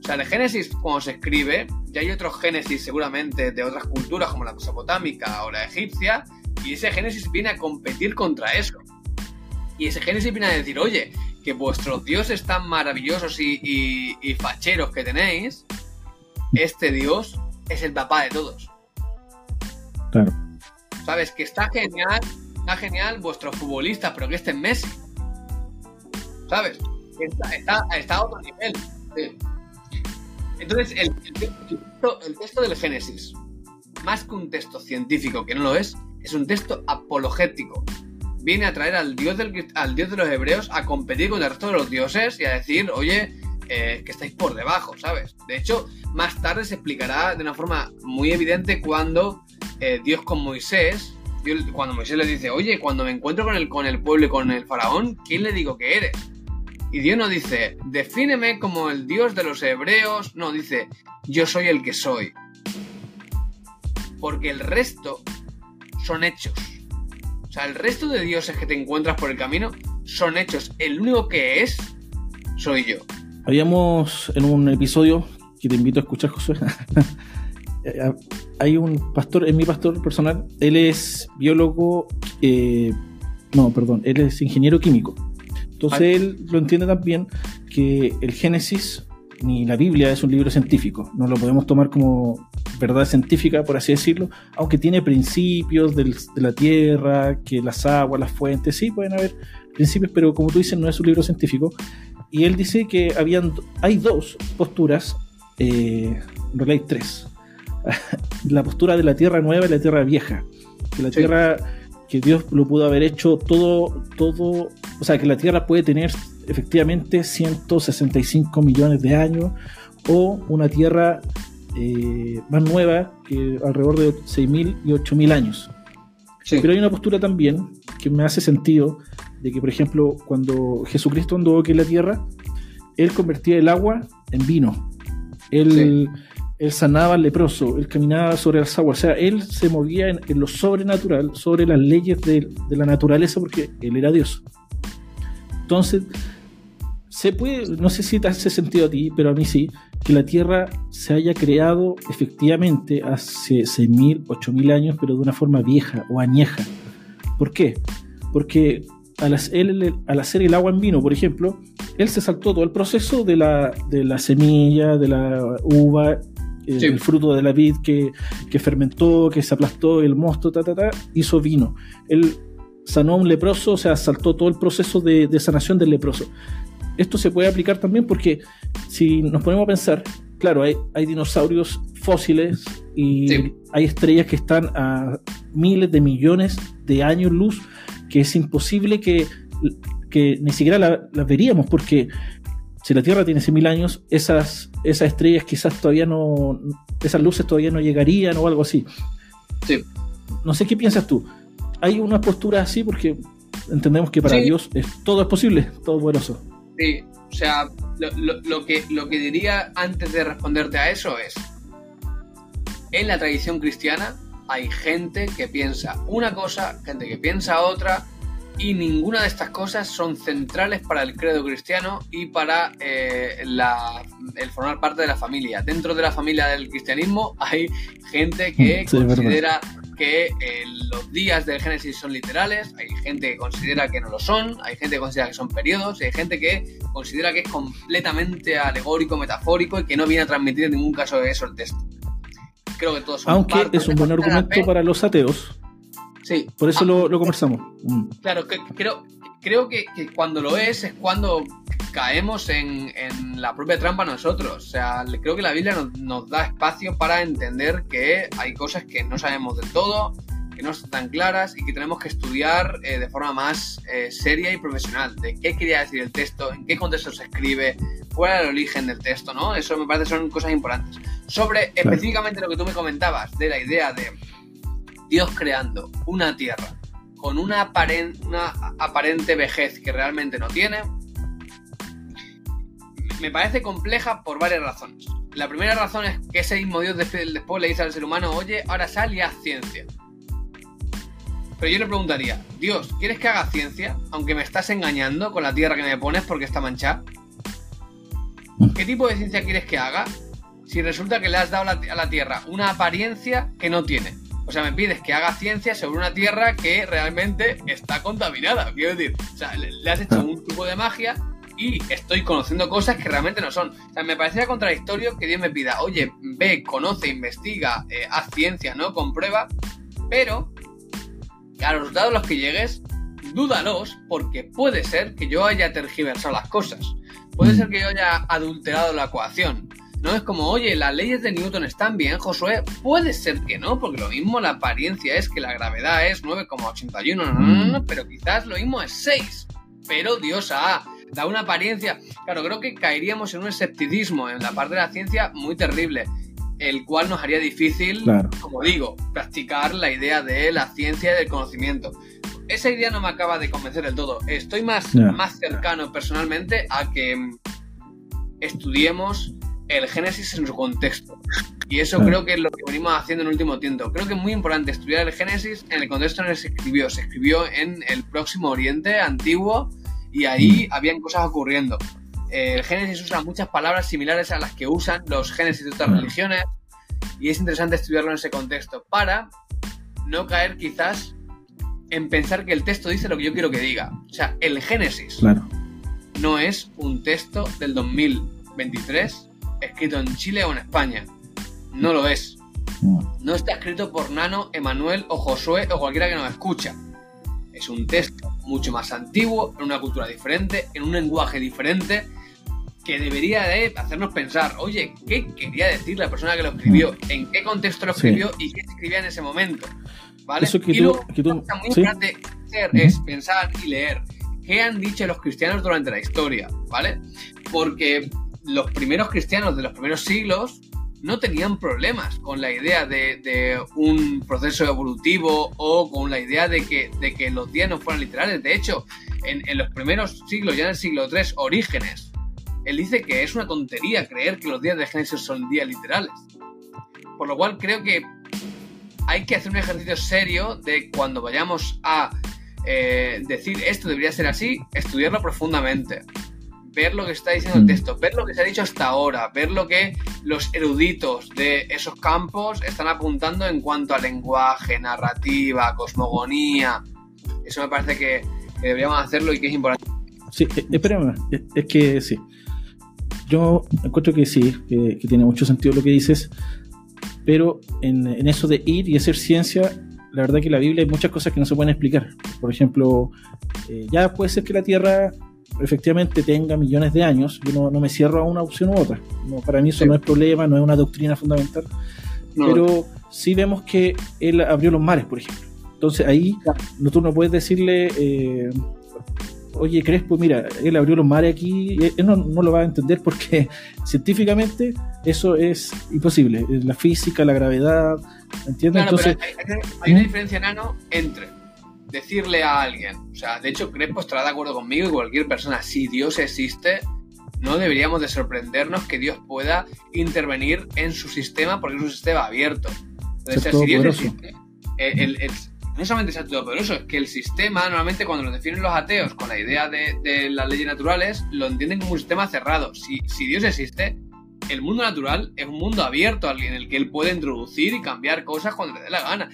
O sea, de Génesis, cuando se escribe, ya hay otros Génesis seguramente de otras culturas como la mesopotámica o la egipcia, y ese Génesis viene a competir contra eso. Y ese Génesis viene a decir, oye, que vuestros dioses tan maravillosos y, facheros que tenéis, este dios es el papá de todos. Claro. ¿Sabes? Que está genial, está genial vuestros futbolistas, pero que este es Messi. ¿Sabes? Está, a otro nivel. Entonces, el, el texto del Génesis, más que un texto científico, que no lo es, es un texto apologético viene a traer al dios, del, al dios de los hebreos a competir con el resto de los dioses y a decir, oye, eh, que estáis por debajo, ¿sabes? De hecho, más tarde se explicará de una forma muy evidente cuando eh, Dios con Moisés, cuando Moisés le dice, oye, cuando me encuentro con el, con el pueblo y con el faraón, ¿quién le digo que eres? Y Dios no dice, defíneme como el Dios de los hebreos, no, dice, yo soy el que soy. Porque el resto son hechos sea, el resto de dioses que te encuentras por el camino son hechos. El único que es, soy yo. Habíamos en un episodio que te invito a escuchar, Josué. Eh, hay un pastor, es mi pastor personal, él es biólogo, eh, no, perdón, él es ingeniero químico. Entonces él lo entiende también que el Génesis ni la Biblia es un libro científico, no lo podemos tomar como verdad científica, por así decirlo, aunque tiene principios del- de la Tierra, que las aguas, las fuentes, sí, pueden haber principios, pero como tú dices, no es un libro científico. Y él dice que habían, hay dos posturas, eh, en realidad hay tres. la postura de la Tierra nueva y la Tierra vieja. Que la Sí. Tierra, que Dios lo pudo haber hecho todo, todo, o sea, que la Tierra puede tener efectivamente 165 millones de años o una Tierra eh, más nueva, que alrededor de 6.000 y 8.000 años. Sí. Pero hay una postura también que me hace sentido de que, por ejemplo, cuando Jesucristo anduvo aquí en la tierra, él convertía el agua en vino. Él, él sanaba al leproso, él caminaba sobre las aguas. O sea, él se movía en, en lo sobrenatural, sobre las leyes de, de la naturaleza, porque él era Dios. Entonces, se puede, no sé si te hace sentido a ti, pero a mí sí, que la Tierra se haya creado efectivamente hace 6.000, 8.000 años, pero de una forma vieja o añeja. ¿Por qué? Porque al, hacer el agua en vino, por ejemplo, él se saltó todo el proceso de la, de la semilla, de la uva, Sí. el fruto de la vid que, que fermentó, que se aplastó, el mosto, ta, ta, ta, hizo vino. Él sanó a un leproso, o sea, saltó todo el proceso de, de sanación del leproso. Esto se puede aplicar también porque si nos ponemos a pensar, claro, hay, hay dinosaurios fósiles y Sí. hay estrellas que están a miles de millones de años luz que es imposible que, que ni siquiera la- las veríamos porque si la Tierra tiene 100.000 años, esas, esas estrellas quizás todavía no, esas luces todavía no llegarían o algo así. Sí. No sé qué piensas tú. Hay una postura así porque entendemos que para Sí. Dios es, todo es posible, todo es poderoso. Sí, o sea, lo, lo- lo que, lo que diría antes de responderte a eso es, en la tradición cristiana hay gente que piensa una cosa, gente que piensa otra, y ninguna de estas cosas son centrales para el credo cristiano y para eh, la- el formar parte de la familia. Dentro de la familia del cristianismo hay gente que sí, verdad. Que eh, los días del Génesis son literales, hay gente que considera que no lo son, hay gente que considera que son periodos, y hay gente que considera que es completamente alegórico, metafórico y que no viene a transmitir en ningún caso eso el texto. Creo que todos son Aunque parte es un buen argumento para los ateos, Sí, por eso Ah, lo, lo conversamos. Claro, que- creo, creo que, que cuando lo es es cuando caemos en, en la propia trampa nosotros. O sea, creo que la Biblia nos, nos da espacio para entender que hay cosas que no sabemos del todo, que no están tan claras y que tenemos que estudiar eh, de forma más eh, seria y profesional. De qué quería decir el texto, en qué contexto se escribe, cuál era el origen del texto, ¿no? Eso me parece son cosas importantes. Sobre específicamente lo que tú me comentabas de la idea de Dios creando una tierra con una, aparen- una aparente vejez que realmente no tiene, me parece compleja por varias razones. La primera razón es que ese mismo Dios después, le dice al ser humano, oye, ahora sal y haz ciencia. Pero yo le preguntaría, Dios, ¿quieres que haga ciencia? Aunque me estás engañando con la tierra que me pones porque está manchada. ¿Qué tipo de ciencia quieres que haga? Si resulta que le has dado a la tierra una apariencia que no tiene. O sea, me pides que haga ciencia sobre una tierra que realmente está contaminada. Quiero decir, o sea, le, le has hecho un tipo de magia y estoy conociendo cosas que realmente no son. O sea, me parecería contradictorio que Dios me pida, oye, ve, conoce, investiga, eh, haz ciencia, ¿no? Comprueba, pero que a los resultados a los que llegues, dúdalos, porque puede ser que yo haya tergiversado las cosas. Puede ser que yo haya adulterado la ecuación. No es como, oye, las leyes de Newton están bien, Josué. Puede ser que no, porque lo mismo la apariencia es que la gravedad es 9,81, no, no, no, no, pero quizás lo mismo es 6. Pero Dios ha dado una apariencia. Claro, creo que caeríamos en un escepticismo en la parte de la ciencia muy terrible, el cual nos haría difícil, Claro. como digo, practicar la idea de la ciencia y del conocimiento. Esa idea no me acaba de convencer del todo. Estoy más, más cercano personalmente a que mm, estudiemos el Génesis en su contexto. Y eso Claro. creo que es lo que venimos haciendo en el último tiempo. Creo que es muy importante estudiar el Génesis en el contexto en el que se escribió. Se escribió en el Próximo Oriente antiguo y ahí habían cosas ocurriendo. El Génesis usa muchas palabras similares a las que usan los Génesis de otras Claro. religiones y es interesante estudiarlo en ese contexto para no caer quizás en pensar que el texto dice lo que yo quiero que diga. O sea, el Génesis Claro. no es un texto del 2023 escrito en Chile o en España. No lo es. Mm. No está escrito por Nano, Emanuel o Josué o cualquiera que nos escucha. Es un texto mucho más antiguo, en una cultura diferente, en un lenguaje diferente, que debería de hacernos pensar, oye, ¿qué quería decir la persona que lo escribió? ¿En qué contexto lo Sí. escribió y qué escribía en ese momento? ¿Vale? Eso que y tú- luego, que tú- una cosa muy sí. importante hacer es pensar y leer qué han dicho los cristianos durante la historia, ¿vale? Porque los primeros cristianos de los primeros siglos no tenían problemas con la idea de, un proceso evolutivo o con la idea de que, los días no fueran literales. De hecho, en, en los primeros siglos, ya en el siglo III, Orígenes, él dice que es una tontería creer que los días de Génesis son días literales. Por lo cual creo que hay que hacer un ejercicio serio de cuando vayamos a eh, decir esto debería ser así, estudiarlo profundamente, ver lo que está diciendo el Mm. texto, ver lo que se ha dicho hasta ahora, ver lo que los eruditos de esos campos están apuntando en cuanto a lenguaje, narrativa, cosmogonía. Eso me parece que, que deberíamos hacerlo y que es importante. Sí, eh, espérame, es, es que sí. Yo encuentro que sí, que, que tiene mucho sentido lo que dices, pero en, en eso de ir y hacer ciencia, la verdad que en la Biblia hay muchas cosas que no se pueden explicar. Por ejemplo, eh, ya puede ser que la Tierra efectivamente tenga millones de años, yo no, no me cierro a una opción u otra. No, para mí eso Sí. no es problema, no es una doctrina fundamental, No, pero sí vemos que él abrió los mares, por ejemplo. Entonces ahí no, tú no puedes decirle, eh, oye Crespo, mira, él abrió los mares aquí, él no, no lo va a entender porque científicamente eso es imposible. La física, la gravedad, ¿entiendes? Claro, Entonces, pero hay, hay- hay una ¿Mm? diferencia, Nano, entre decirle a alguien, o sea, de hecho Crespo estará de acuerdo conmigo y cualquier persona, si Dios existe, no deberíamos de sorprendernos que Dios pueda intervenir en su sistema porque es un sistema abierto. Entonces, Ser si Dios existe, el- el- el- no solamente ser todopoderoso, es que el sistema, normalmente cuando lo definen los ateos con la idea de, de las leyes naturales, lo entienden como un sistema cerrado. Si, si Dios existe, el mundo natural es un mundo abierto en el que él puede introducir y cambiar cosas cuando le dé la gana.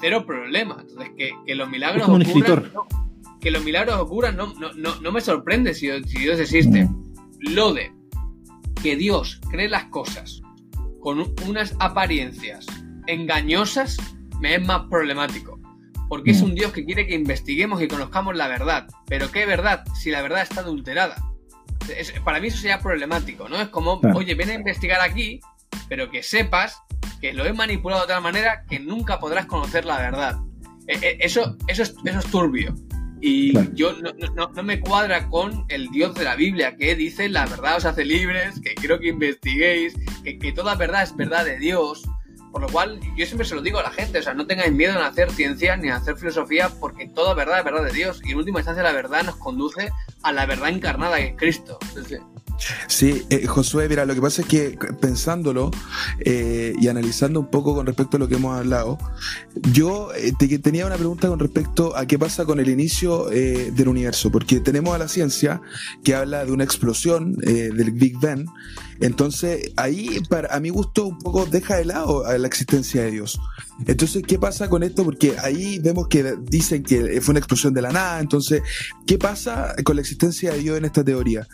Cero problema. Entonces, que, que los milagros Es como un ocurran, escritor. no, que los milagros ocurran no, no, no, no me sorprende si, si Dios existe. Mm. Lo de que Dios cree las cosas con un- unas apariencias engañosas me es más problemático. Porque es Mm. un Dios que quiere que investiguemos y conozcamos la verdad. Pero ¿qué verdad si la verdad está adulterada? Es- para mí eso sería problemático, ¿no? Es como, Claro. oye, ven a investigar aquí, pero que sepas que lo he manipulado de tal manera que nunca podrás conocer la verdad. Eh, eh, eso, eso, es, eso es turbio. Y Claro. yo no, no- no, no me cuadra con el Dios de la Biblia que dice la verdad os hace libres, que quiero que investiguéis, que, que toda verdad es verdad de Dios. Por lo cual, yo siempre se lo digo a la gente, o sea, no tengáis miedo en hacer ciencia ni en hacer filosofía, porque toda verdad es verdad de Dios. Y en última instancia la verdad nos conduce a la verdad encarnada que es Cristo. Sí, eh, Josué, mira, lo que pasa es que pensándolo eh, y analizando un poco con respecto a lo que hemos hablado, yo eh, te- tenía una pregunta con respecto a qué pasa con el inicio eh, del universo, porque tenemos a la ciencia que habla de una explosión eh, del Big Bang, entonces ahí para, a mi gusto un poco deja de lado a la existencia de Dios. Entonces, ¿qué pasa con esto? Porque ahí vemos que dicen que fue una explosión de la nada, entonces, ¿qué pasa con la existencia de Dios en esta teoría?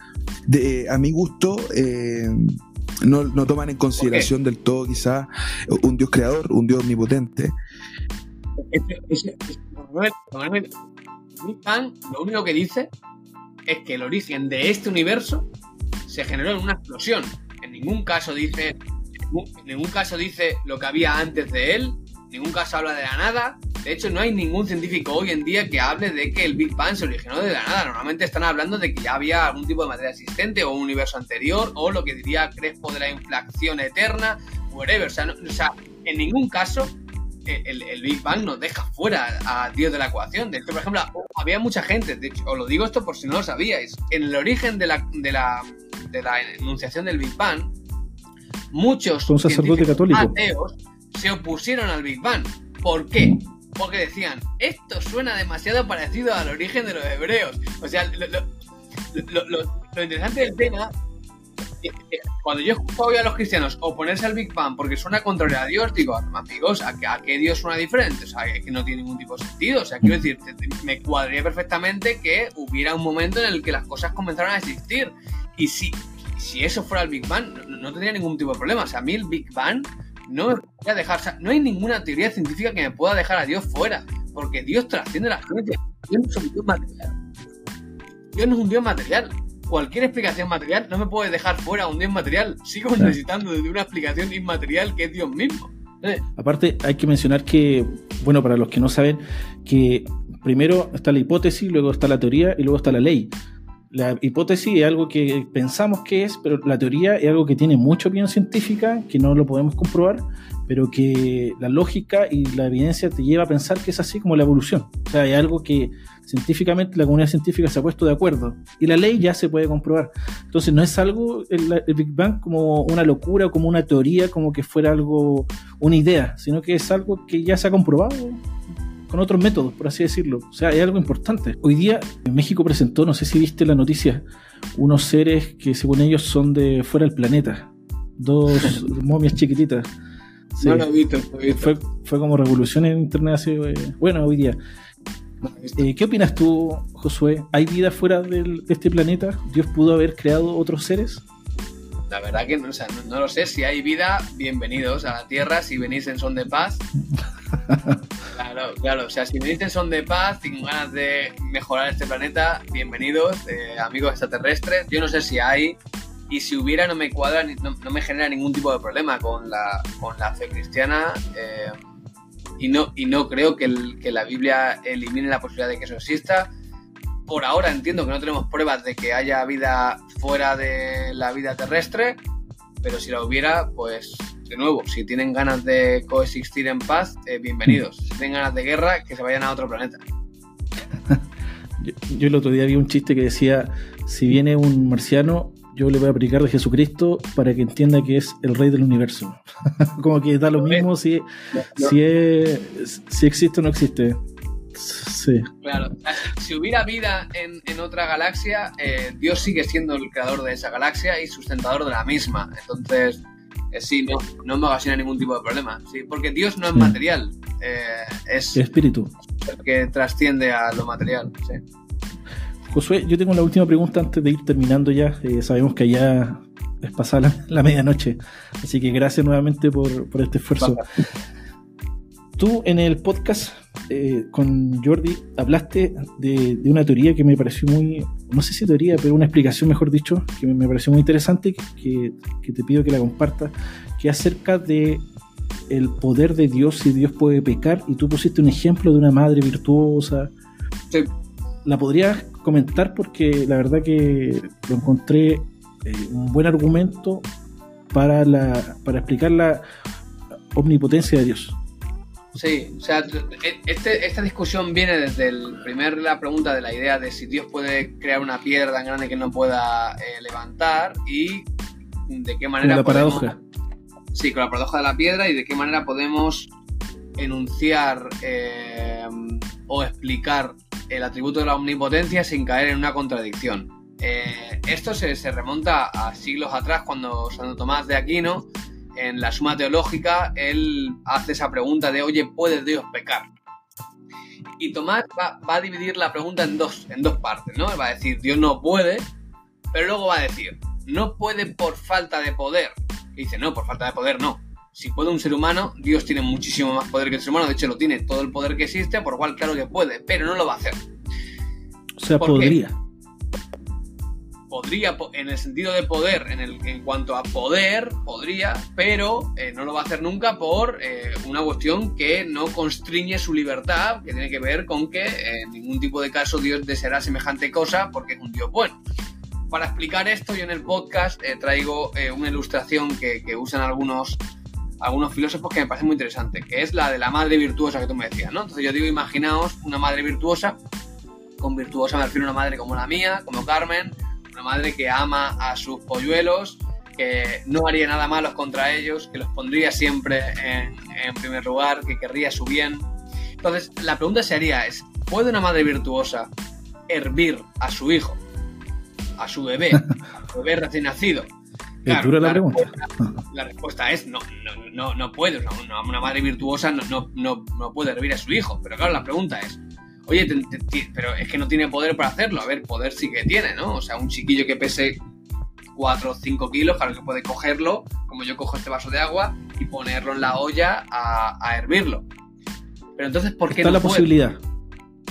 de, a mi gusto, eh, no, no toman en consideración del todo quizás un Dios creador, un Dios omnipotente. Lo único que dice es que el origen de este universo se generó en una explosión. En ningún caso dice, en ningún caso dice lo que había antes de él, en ningún caso habla de la nada. De hecho, no hay ningún científico hoy en día que hable de que el Big Bang se originó de la nada. Normalmente están hablando de que ya había algún tipo de materia existente o un universo anterior o lo que diría Crespo de la inflación eterna, whatever. O sea, no- o sea en ningún caso el, el Big Bang nos deja fuera a Dios de la ecuación. De hecho, por ejemplo, había mucha gente, de hecho, os lo digo esto por si no lo sabíais, en el origen de la, de la, de la enunciación del Big Bang, muchos Fue un sacerdote científicos católico. ateos se opusieron al Big Bang. ¿Por qué? Porque decían, esto suena demasiado parecido al origen de los hebreos. O sea, lo, lo- lo- lo- interesante del tema cuando yo escucho hoy a los cristianos oponerse al Big Bang porque suena contrario a Dios, digo, amigos, ¿a qué, a qué Dios suena diferente? O sea, es que no tiene ningún tipo de sentido. O sea, quiero decir, me cuadraría perfectamente que hubiera un momento en el que las cosas comenzaron a existir. Y si, si eso fuera el Big Bang, no, no tendría ningún tipo de problema. O sea, a mí el Big Bang no me podría dejar, o sea, no hay ninguna teoría científica que me pueda dejar a Dios fuera, porque Dios trasciende las creencias. Dios no es un Dios material. Dios no es un Dios material. Cualquier explicación material no me puede dejar fuera a un Dios material. Sigo Claro. necesitando de una explicación inmaterial que es Dios mismo. Eh, Aparte, hay que mencionar que, bueno, para los que no saben, que primero está la hipótesis, luego está la teoría y luego está la ley. La hipótesis es algo que pensamos que es, pero la teoría es algo que tiene mucha opinión científica, que no lo podemos comprobar, pero que la lógica y la evidencia te lleva a pensar que es así como la evolución. O sea, es algo que científicamente la comunidad científica se ha puesto de acuerdo y la ley ya se puede comprobar. Entonces no es algo, el, el Big Bang, como una locura, como una teoría, como que fuera algo, una idea, sino que es algo que ya se ha comprobado con otros métodos, por así decirlo. O sea, es algo importante. Hoy día en México presentó, no sé si viste la noticia, unos seres que según ellos son de fuera del planeta. Dos momias chiquititas. Sí. No lo he visto, lo he visto. Fue, fue como revolución en internet hace, eh, bueno, hoy día. Eh, ¿Qué opinas tú, Josué? ¿Hay vida fuera del- de este planeta? ¿Dios pudo haber creado otros seres? La verdad que no, o sea, no, no lo sé. Si hay vida, bienvenidos a la Tierra. Si venís en son de paz. Claro, claro. O sea, si venís en son de paz y con ganas de mejorar este planeta, bienvenidos, eh, amigos extraterrestres. Yo no sé si hay. Y si hubiera, no me cuadra, no, no me genera ningún tipo de problema con la, con la fe cristiana. eh, y, no, y no creo que, el- que la Biblia elimine la posibilidad de que eso exista. Por ahora entiendo que no tenemos pruebas de que haya vida fuera de la vida terrestre, pero si la hubiera, pues de nuevo, si tienen ganas de coexistir en paz, eh, bienvenidos. Si tienen ganas de guerra, que se vayan a otro planeta. Yo, yo el otro día vi un chiste que decía, si viene un marciano, yo le voy a aplicar de Jesucristo para que entienda que es el rey del universo. como que da lo mismo si, si, es- si existe o no existe. Sí. Claro, si hubiera vida en, en otra galaxia, eh, Dios sigue siendo el creador de esa galaxia y sustentador de la misma. Entonces, eh, sí, no, no me ocasiona ningún tipo de problema. Sí, porque Dios no es Sí. material, eh, es Espíritu. el que trasciende a lo material. Sí. Josué, yo tengo la última pregunta antes de ir terminando ya. Eh, sabemos que allá es pasada la, la medianoche. Así que gracias nuevamente por, por este esfuerzo. Tú en el podcast eh, con Jordi hablaste de, de una teoría que me pareció muy, no sé si teoría, pero una explicación, mejor dicho, que me, pareció muy interesante, que, que te pido que la compartas, que es acerca de el poder de Dios, si Dios puede pecar, y tú pusiste un ejemplo de una madre virtuosa. Sí. ¿La podrías comentar? Porque la verdad que lo encontré eh, un buen argumento para, la, para explicar la omnipotencia de Dios. Sí, o sea, e- este- esta discusión viene desde el primer la pregunta de la idea de si Dios puede crear una piedra tan grande que no pueda eh, levantar y de qué manera la podemos- paradoja. Sí, con la paradoja de la piedra y de qué manera podemos enunciar eh, o explicar el atributo de la omnipotencia sin caer en una contradicción. Eh, esto se, se remonta a siglos atrás cuando Santo Tomás de Aquino, en la Suma Teológica, él hace esa pregunta de, oye, ¿puede Dios pecar? Y Tomás va, va a dividir la pregunta en dos, en dos partes, ¿no? Va a decir, Dios no puede, pero luego va a decir, no puede por falta de poder. Y dice, no, por falta de poder no. Si puede un ser humano, Dios tiene muchísimo más poder que el ser humano. De hecho, lo tiene todo el poder que existe, por lo cual claro que puede, pero no lo va a hacer. O sea, ¿Por qué? Podría. Podría, po- en el sentido de poder, en, el, en cuanto a poder, podría, pero eh, no lo va a hacer nunca por eh, una cuestión que no constriñe su libertad, que tiene que ver con que eh, en ningún tipo de caso Dios deseará semejante cosa porque es un Dios bueno. Para explicar esto, yo en el podcast eh, traigo eh, una ilustración que, que usan algunos, algunos filósofos que me parece muy interesante, que es la de la madre virtuosa que tú me decías, ¿no? Entonces yo digo, imaginaos una madre virtuosa, con virtuosa me refiero a una madre como la mía, como Carmen, una madre que ama a sus polluelos, que no haría nada malo contra ellos, que los pondría siempre en, en primer lugar, que querría su bien. Entonces, la pregunta sería es, ¿puede una madre virtuosa hervir a su hijo, a su bebé, a su bebé recién nacido? Claro, la respuesta es no, no, no, no puede. Una, una madre virtuosa no, no, no, no puede hervir a su hijo. Pero claro, la pregunta es, oye, te- te- ti- pero es que no tiene poder para hacerlo. A ver, poder sí que tiene, ¿no? O sea, un chiquillo que pese 4 o 5 kilos, claro que puede cogerlo, como yo cojo este vaso de agua, y ponerlo en la olla a, a hervirlo. Pero entonces, ¿por qué Está no la puede? posibilidad.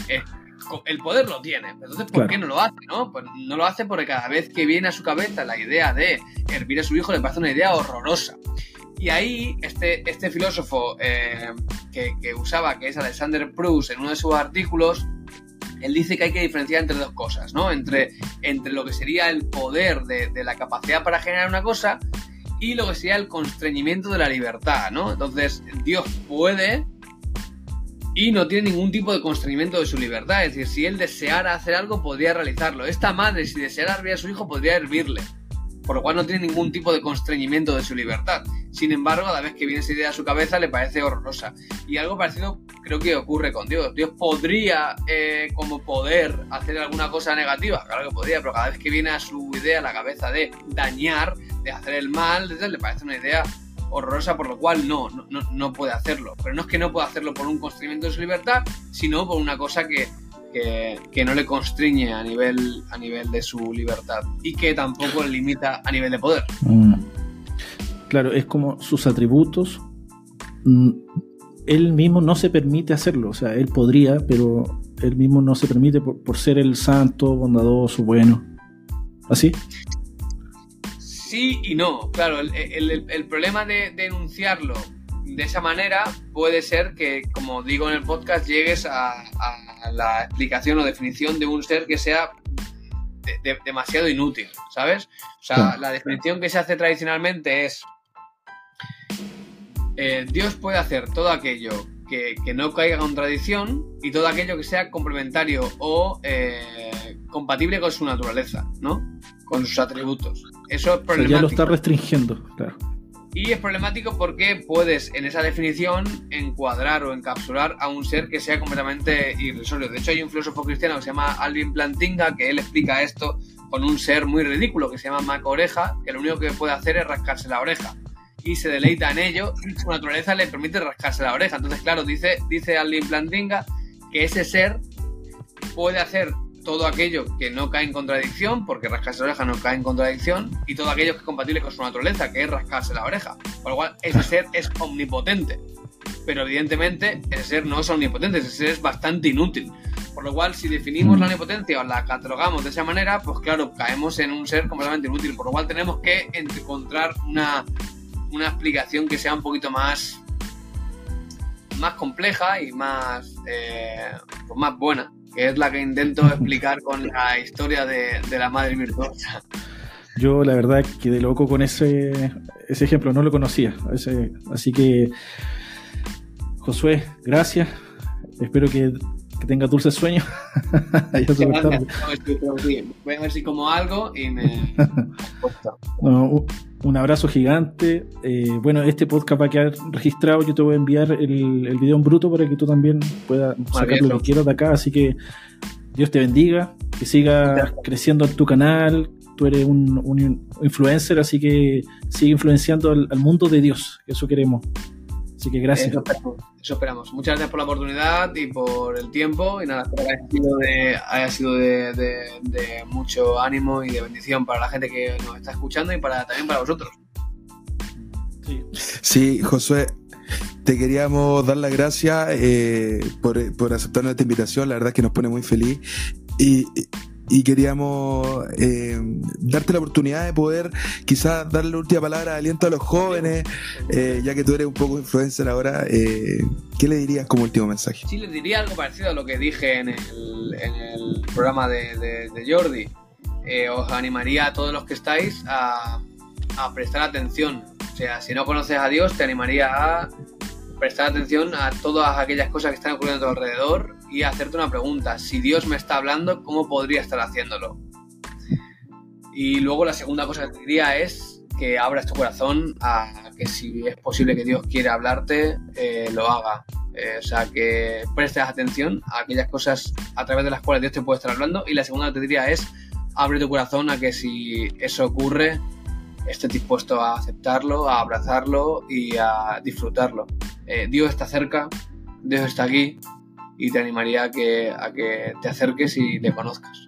Eh, el poder lo tiene. pero Entonces, ¿por Claro. qué no lo hace? ¿no? Pues no lo hace porque cada vez que viene a su cabeza la idea de hervir a su hijo le parece una idea horrorosa. Y ahí, este, este filósofo eh, que, usaba, que es Alexander Proust, en uno de sus artículos, él dice que hay que diferenciar entre dos cosas, ¿no? Entre, entre lo que sería el poder de, de la capacidad para generar una cosa y lo que sería el constreñimiento de la libertad, ¿no? Entonces, Dios puede y no tiene ningún tipo de constreñimiento de su libertad. Es decir, si él deseara hacer algo, podría realizarlo. Esta madre, si deseara hervir a su hijo, podría hervirle. Por lo cual no tiene ningún tipo de constreñimiento de su libertad. Sin embargo, a la vez que viene esa idea a su cabeza, le parece horrorosa. Y algo parecido creo que ocurre con Dios. Dios podría, eh, como poder, hacer alguna cosa negativa. Claro que podría, pero cada vez que viene a su idea a la cabeza de dañar, de hacer el mal, le parece una idea horrorosa, por lo cual no, no, no, no puede hacerlo. Pero no es que no pueda hacerlo por un constreñimiento de su libertad, sino por una cosa que, que, que no le constriñe a nivel, a nivel de su libertad y que tampoco le limita a nivel de poder. Mm. Claro, es como sus atributos. mm, Él mismo no se permite hacerlo. O sea, él podría, pero él mismo no se permite por, por ser el santo, bondadoso, bueno. ¿Así? Sí y no. Claro, el, el- el problema de, de enunciarlo de esa manera puede ser que, como digo en el podcast, llegues a, a la explicación o definición de un ser que sea de- de- demasiado inútil, ¿sabes? O sea, la definición que se hace tradicionalmente es eh, Dios puede hacer todo aquello que, que no caiga en contradicción y todo aquello que sea complementario o eh, compatible con su naturaleza, ¿no? Con sus atributos. Eso es O sea, problemático. ya lo está restringiendo, claro. Y es problemático porque puedes en esa definición encuadrar o encapsular a un ser que sea completamente irrisorio. De hecho, hay un filósofo cristiano que se llama Alvin Plantinga que él explica esto con un ser muy ridículo que se llama Mac Oreja, que lo único que puede hacer es rascarse la oreja. Y se deleita en ello y su naturaleza le permite rascarse la oreja. Entonces, claro, dice, dice Alvin Plantinga que ese ser puede hacer todo aquello que no cae en contradicción, porque rascarse la oreja no cae en contradicción, y todo aquello que es compatible con su naturaleza, que es rascarse la oreja. Por lo cual, ese ser es omnipotente. Pero evidentemente, ese ser no es omnipotente, ese ser es bastante inútil. Por lo cual, si definimos la omnipotencia o la catalogamos de esa manera, pues claro, caemos en un ser completamente inútil. Por lo cual, tenemos que encontrar una, una explicación que sea un poquito más más compleja y más eh, pues más buena que es la que intento explicar con la historia de, de la madre virtuosa. Yo la verdad quedé loco con ese, ese ejemplo, no lo conocía. Así que, Josué, gracias. Espero que, que tengas dulces sueños. Voy a ver si como algo y me... No, un- abrazo gigante. Eh, bueno, este podcast va a quedar registrado. Yo te voy a enviar el, el video en bruto para que tú también puedas sacar lo que quieras de acá. Así que Dios te bendiga, que siga Gracias. creciendo en tu canal. Tú eres un, un influencer, así que sigue influenciando al, al mundo de Dios. Eso queremos. Así que gracias. Eso esperamos. Eso esperamos. Muchas gracias por la oportunidad y por el tiempo. Y nada, espero que haya sido de, haya sido de, de- de mucho ánimo y de bendición para la gente que nos está escuchando y para también para vosotros. Sí. Sí, Josué, te queríamos dar las gracias eh, por, por aceptar nuestra invitación, la verdad es que nos pone muy feliz y, y queríamos eh, darte la oportunidad de poder quizás darle la última palabra de aliento a los jóvenes, eh, ya que tú eres un poco influencer ahora, eh, ¿qué le dirías como último mensaje? Sí, les diría algo parecido a lo que dije en el, en el programa de, de- Jordi. Eh, os animaría a todos los que estáis a, a prestar atención. O sea, si no conoces a Dios, te animaría a prestar atención a todas aquellas cosas que están ocurriendo a tu alrededor y hacerte una pregunta. Si Dios me está hablando, ¿cómo podría estar haciéndolo? Y luego la segunda cosa que diría es que abras tu corazón a que si es posible que Dios quiera hablarte, eh, lo haga. Eh, o sea, que prestes atención a aquellas cosas a través de las cuales Dios te puede estar hablando. Y la segunda que te diría es, abre tu corazón a que si eso ocurre, estés dispuesto a aceptarlo, a abrazarlo y a disfrutarlo eh, Dios está cerca, Dios está aquí y te animaría a que, a que te acerques y le conozcas.